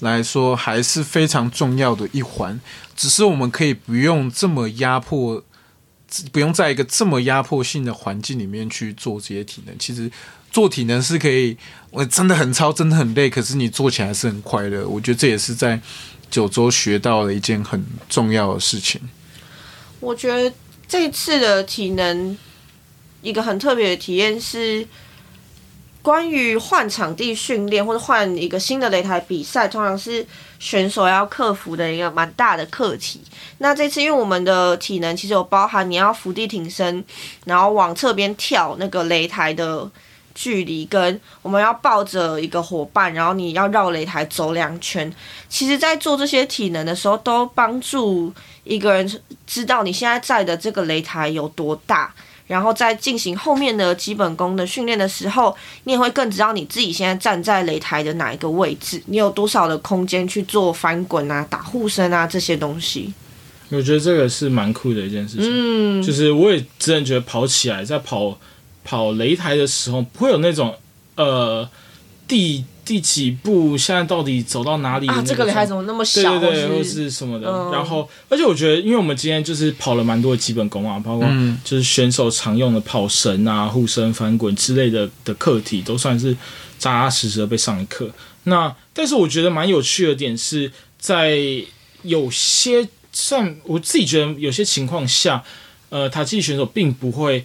来说还是非常重要的一环。只是我们可以不用这么压迫，不用在一个这么压迫性的环境里面去做这些体能。其实做体能是可以，我真的很超，真的很累，可是你做起来是很快乐。我觉得这也是在九州学到了一件很重要的事情。我觉得这次的体能一个很特别的体验是关于换场地训练或者换一个新的擂台比赛，通常是选手要克服的一个蛮大的课题。那这次因为我们的体能其实有包含你要伏地挺身，然后往侧边跳那个擂台的距离，跟我们要抱着一个伙伴，然后你要绕擂台走两圈，其实，在做这些体能的时候，都帮助一个人知道你现在在的这个擂台有多大。然后在进行后面的基本功的训练的时候，你也会更知道你自己现在站在擂台的哪一个位置，你有多少的空间去做翻滚啊、打护身啊这些东西。我觉得这个是蛮酷的一件事情，嗯，就是我也真的觉得跑起来，在跑跑擂台的时候，不会有那种呃第第几步，现在到底走到哪里啊，这个种擂台怎么那么小？对对对，或或是是什么的。嗯然后，而且我觉得，因为我们今天就是跑了蛮多的基本功啊，包括嗯就是选手常用的跑绳啊、护身、翻滚之类的的课题，都算是扎扎实实的被上一课。那但是我觉得蛮有趣的点是在有些算我自己觉得有些情况下，呃，塔基选手并不会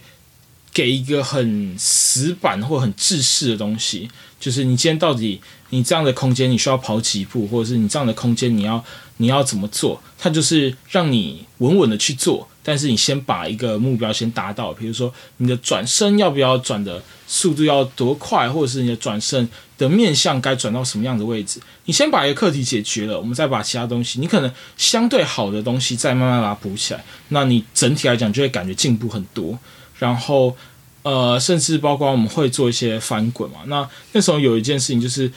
给一个很死板或很制式的东西，就是你今天到底你这样的空间你需要跑几步，或者是你这样的空间你要你要怎么做，它就是让你稳稳的去做，但是你先把一个目标先达到，比如说你的转身要不要转的速度要多快，或者是你的转身的面向该转到什么样的位置，你先把一个课题解决了，我们再把其他东西，你可能相对好的东西再慢慢把它补起来，那你整体来讲就会感觉进步很多。然后呃，甚至包括我们会做一些翻滚嘛。那那时候有一件事情就是，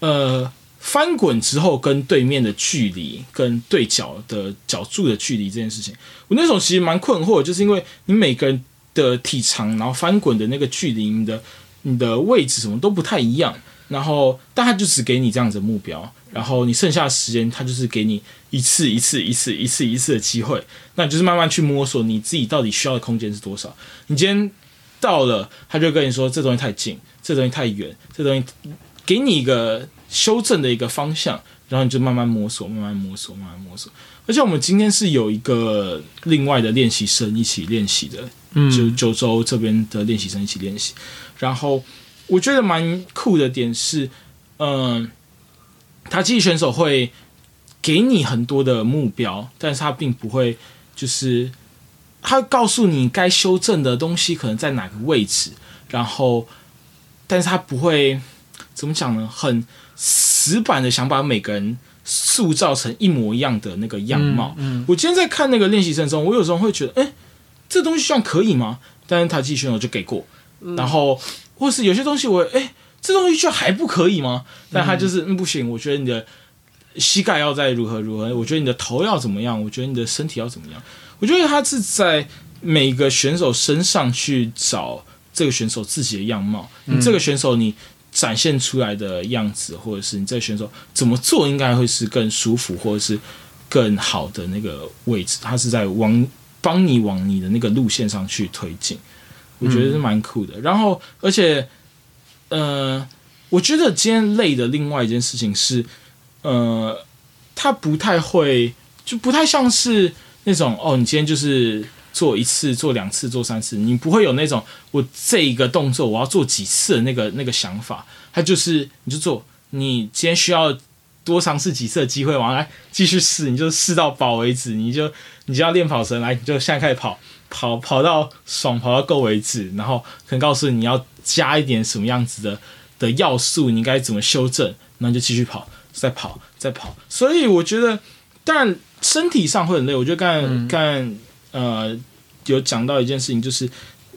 呃，翻滚之后跟对面的距离，跟对角的角柱的距离这件事情，我那时候其实蛮困惑，就是因为你每个人的体长，然后翻滚的那个距离，你的你的位置什么都不太一样。然后，但他就只给你这样子的目标，然后你剩下的时间，他就是给你一次一次一次一次一次的机会，那你就是慢慢去摸索你自己到底需要的空间是多少。你今天到了，他就跟你说这东西太近，这东西太远，这东西给你一个修正的一个方向，然后你就慢慢摸索，慢慢摸索，慢慢摸索。而且我们今天是有一个另外的练习生一起练习的，就九州这边的练习生一起练习。然后我觉得蛮酷的点是，嗯、他技选手会给你很多的目标，但是他并不会就是他告诉你该修正的东西可能在哪个位置，然后但是他不会怎么讲呢？很死板的想把每个人塑造成一模一样的那个样貌。嗯我今天在看那个练习生中，我有时候会觉得，哎、这东西这样可以吗？但是他自己选手就给过，然后或是有些东西我，哎、这东西就还不可以吗？但他就是嗯不行，我觉得你的膝盖要再如何如何，我觉得你的头要怎么样，我觉得你的身体要怎么样，我觉得他是在每个选手身上去找这个选手自己的样貌，你这个选手你。展现出来的样子，或者是你这个选手怎么做，应该会是更舒服，或者是更好的那个位置。他是在往帮你往你的那个路线上去推进，我觉得是蛮酷的。然后，而且，呃，我觉得今天累的另外一件事情是，呃，他不太会，就不太像是那种哦，你今天就是做一次、做两次、做三次，你不会有那种我这一个动作我要做几次的那个那个想法。他就是你就做，你今天需要多尝试几次的机会，往来继续试，你就试到饱为止，你就你就要练跑绳来，你就现在开始跑，跑跑到爽，跑到够为止，然后可能告诉你要加一点什么样子的的要素，你应该怎么修正，然后就继续跑，再跑，再跑。所以我觉得，但身体上会很累。我觉得刚才刚才呃有讲到一件事情，就是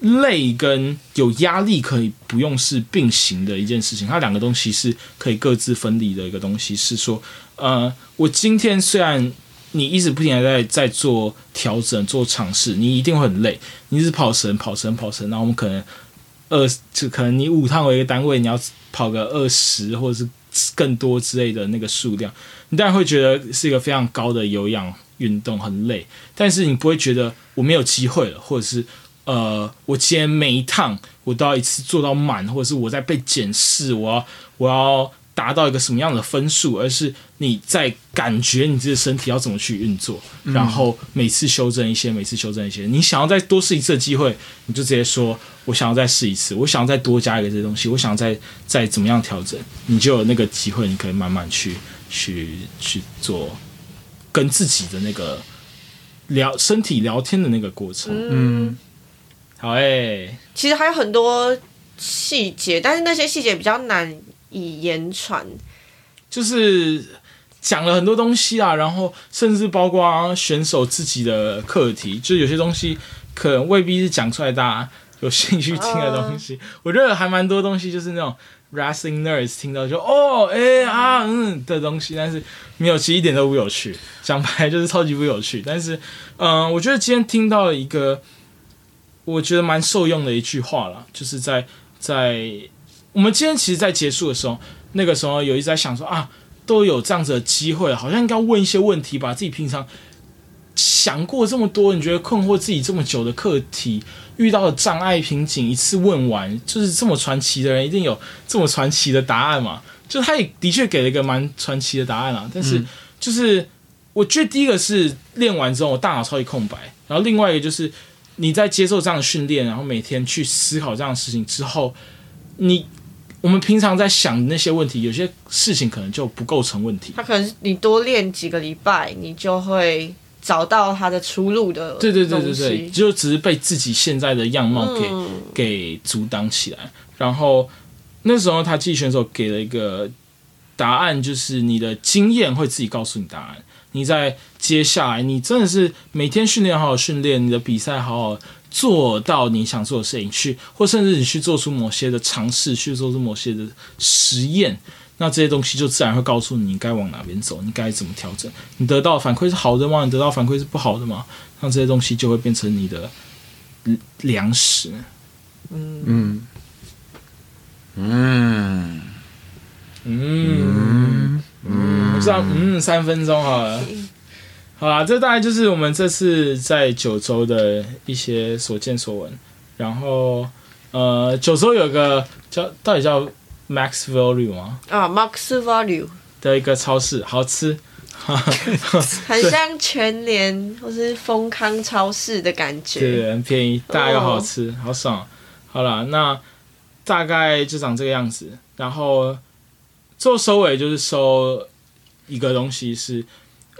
累跟有压力可以不用是并行的一件事情，它两个东西是可以各自分离的一个东西。是说，呃，我今天虽然你一直不停的在在做调整、做尝试，你一定会很累。你一直跑神、跑神、跑神，然后我们可能二就可能你五趟为一个单位，你要跑个二十或者是更多之类的那个数量，你当然会觉得是一个非常高的有氧运动，很累。但是你不会觉得我没有机会了，或者是呃，我今天每一趟我都要一次做到满，或者是我在被检视，我要我要达到一个什么样的分数，而是你在感觉你自己身体要怎么去运作，然后每次修正一些，每次修正一些。你想要再多试一次的机会，你就直接说，我想要再试一次，我想要再多加一个这些东西，我想再再怎么样调整，你就有那个机会，你可以慢慢去去去做跟自己的那个聊身体聊天的那个过程。嗯好诶、其实还有很多细节，但是那些细节比较难以言传。就是讲了很多东西啊，然后甚至包括选手自己的课题，就有些东西可能未必是讲出来大家有兴趣听的东西。我觉得还蛮多东西就是那种 wrestling nerds 听到就哦哎、啊嗯的东西，但是没有，其实一点都不有趣。讲白了就是超级不有趣。但是嗯、我觉得今天听到了一个我觉得蛮受用的一句话啦，就是在在我们今天其实，在结束的时候。那个时候有一直在想说啊，都有这样子的机会，好像应该问一些问题，把自己平常想过这么多，你觉得困惑自己这么久的课题，遇到的障碍瓶颈，一次问完，就是这么传奇的人，一定有这么传奇的答案嘛？就他也的确给了一个蛮传奇的答案啦，但是就是我觉得第一个是练完之后，我大脑超级空白，然后另外一个就是你在接受这样的训练，然后每天去思考这样的事情之后，你。我们平常在想的那些问题，有些事情可能就不构成问题。他可能你多练几个礼拜，你就会找到他的出路的。对对对对对，就只是被自己现在的样貌给、嗯给阻挡起来。然后那时候他技选手给了一个答案，就是你的经验会自己告诉你答案。你在接下来，你真的是每天训练好好训练，你的比赛好好做到你想做的事情去，或甚至你去做出某些的尝试，去做出某些的实验，那这些东西就自然会告诉你你该往哪边走，你该怎么调整。你得到的反馈是好的吗？你得到反馈是不好的吗？那这些东西就会变成你的粮食。嗯嗯嗯嗯，我知道，嗯，三分钟好了。好啦，这大概就是我们这次在九州的一些所见所闻。然后，呃，九州有个叫到底叫 Max Value 吗？啊，Max Value 的一个超市，好吃。*laughs* 很像全联或是丰康超市的感觉。对，很便宜，大又好吃，好爽。好啦，那大概就长这个样子。然后做收尾就是收一个东西是，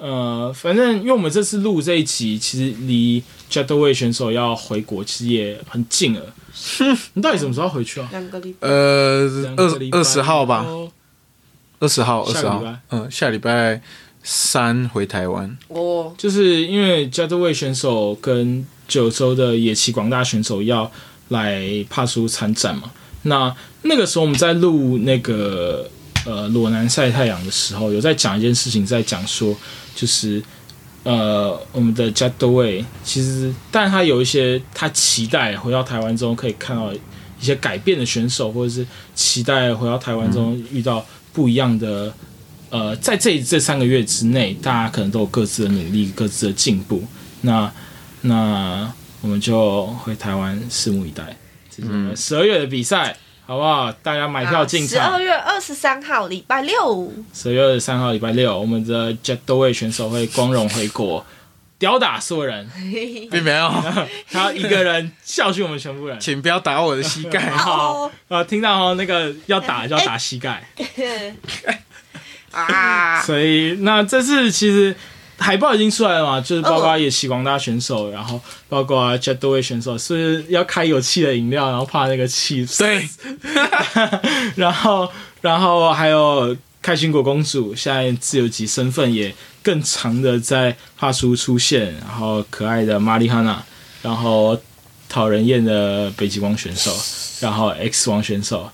呃，反正因为我们这次录这一集，其实离 j e t w a y 选手要回国其实也很近了。*laughs* 你到底什么时候回去啊？两个礼拜。呃，二二十号吧，哦二十号，二十号下个礼拜，嗯，下礼拜三回台湾。哦，就是因为 j e t w a y 选手跟九州的野崎广大选手要来帕苏参战嘛。那那个时候我们在录那个呃裸男晒太阳的时候，有在讲一件事情，在讲说就是呃我们的 Jet Way 其实，但他有一些他期待回到台湾中可以看到一些改变的选手，或者是期待回到台湾中遇到不一样的。呃，在这这三个月之内，大家可能都有各自的努力、各自的进步。那那我们就回台湾拭目以待，这是十二月的比赛，好不好？大家买票进场十二。月二十三号礼拜六，十二月二十三号礼拜六，我们的 Jet d o w a y 选手会光荣回国，吊打所有人，并没有，*laughs* 他一个人教训我们全部人。请不要打我的膝盖。*laughs* 好，呃，听到哦，那个要打就要打膝盖。*laughs* 啊，所以那这次其实海报已经出来了嘛，就是包括野崎广大选手，然后包括 Jet w a y 选手是要开有气的饮料，然后怕那个气对，*laughs* 然后然后还有开心果公主，现在自由级身份也更长的在画书出现，然后可爱的玛丽哈娜，然后讨人厌的北极光选手，然后 X 王选手，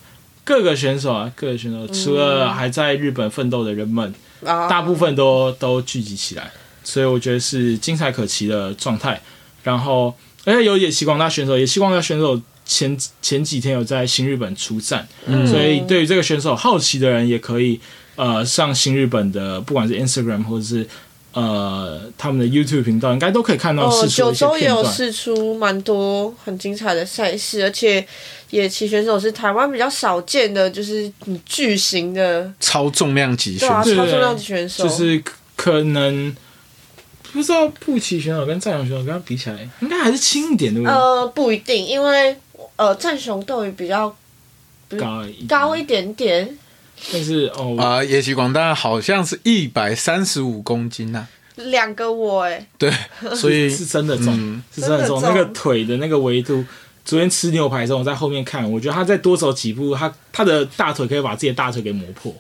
各个选手啊，各个选手，除了还在日本奋斗的人们，啊大部分都都聚集起来，所以我觉得是精彩可期的状态。然后，而且有野崎广大选手，野崎广大选手前前几天有在新日本出战，所以对于这个选手好奇的人，也可以呃上新日本的，不管是 Instagram 或者是呃他们的 YouTube 频道，应该都可以看到哦，九州也。有试出蛮多很精彩的赛事，而且野骑选手是台湾比较少见的，就是很巨型的，超重量级选手，对超重量级选手，就是可可能不知道布奇选手跟战雄选手跟他比起来，应该还是轻一点，对不对？呃不一定，因为呃战雄斗鱼比较高一高一，点点，但是哦，啊，野崎广大好像是一百三十五公斤呐、两个我哎，对，*laughs* 所以是真的重，嗯是真的重，真的重那个腿的那个维度昨天吃牛排的时候，我在后面看，我觉得他再多走几步，他他的大腿可以把自己的大腿给磨破。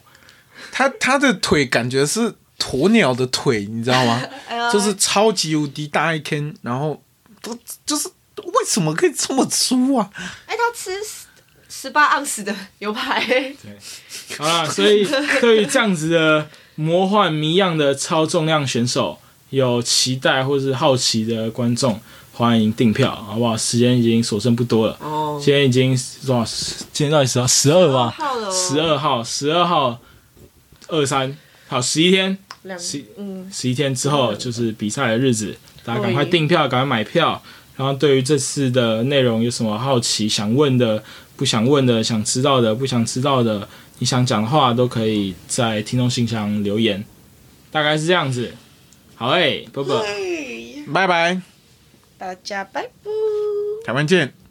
他他的腿感觉是鸵鸟的腿，你知道吗？*laughs* 哎就是超级无敌大一根，然后不就是为什么可以这么粗啊？哎，他吃十八盎司的牛排，对。好啦，所以对于这样子的魔幻迷样的超重量选手，有期待或是好奇的观众，欢迎订票，好不好？时间已经所剩不多了，哦，今天已经多少？今天到底十十二吧？十二号，十二号，二三，好，十一天，十嗯，十一天之后就是比赛的日子，大家赶快订票，赶快买票。然后对于这次的内容有什么好奇、想问的、不想问的、想知道的、不想知道的，你想讲的话都可以在听众信箱留言，大概是这样子。好诶，啵啵。嘿拜拜，大家拜拜。台湾见。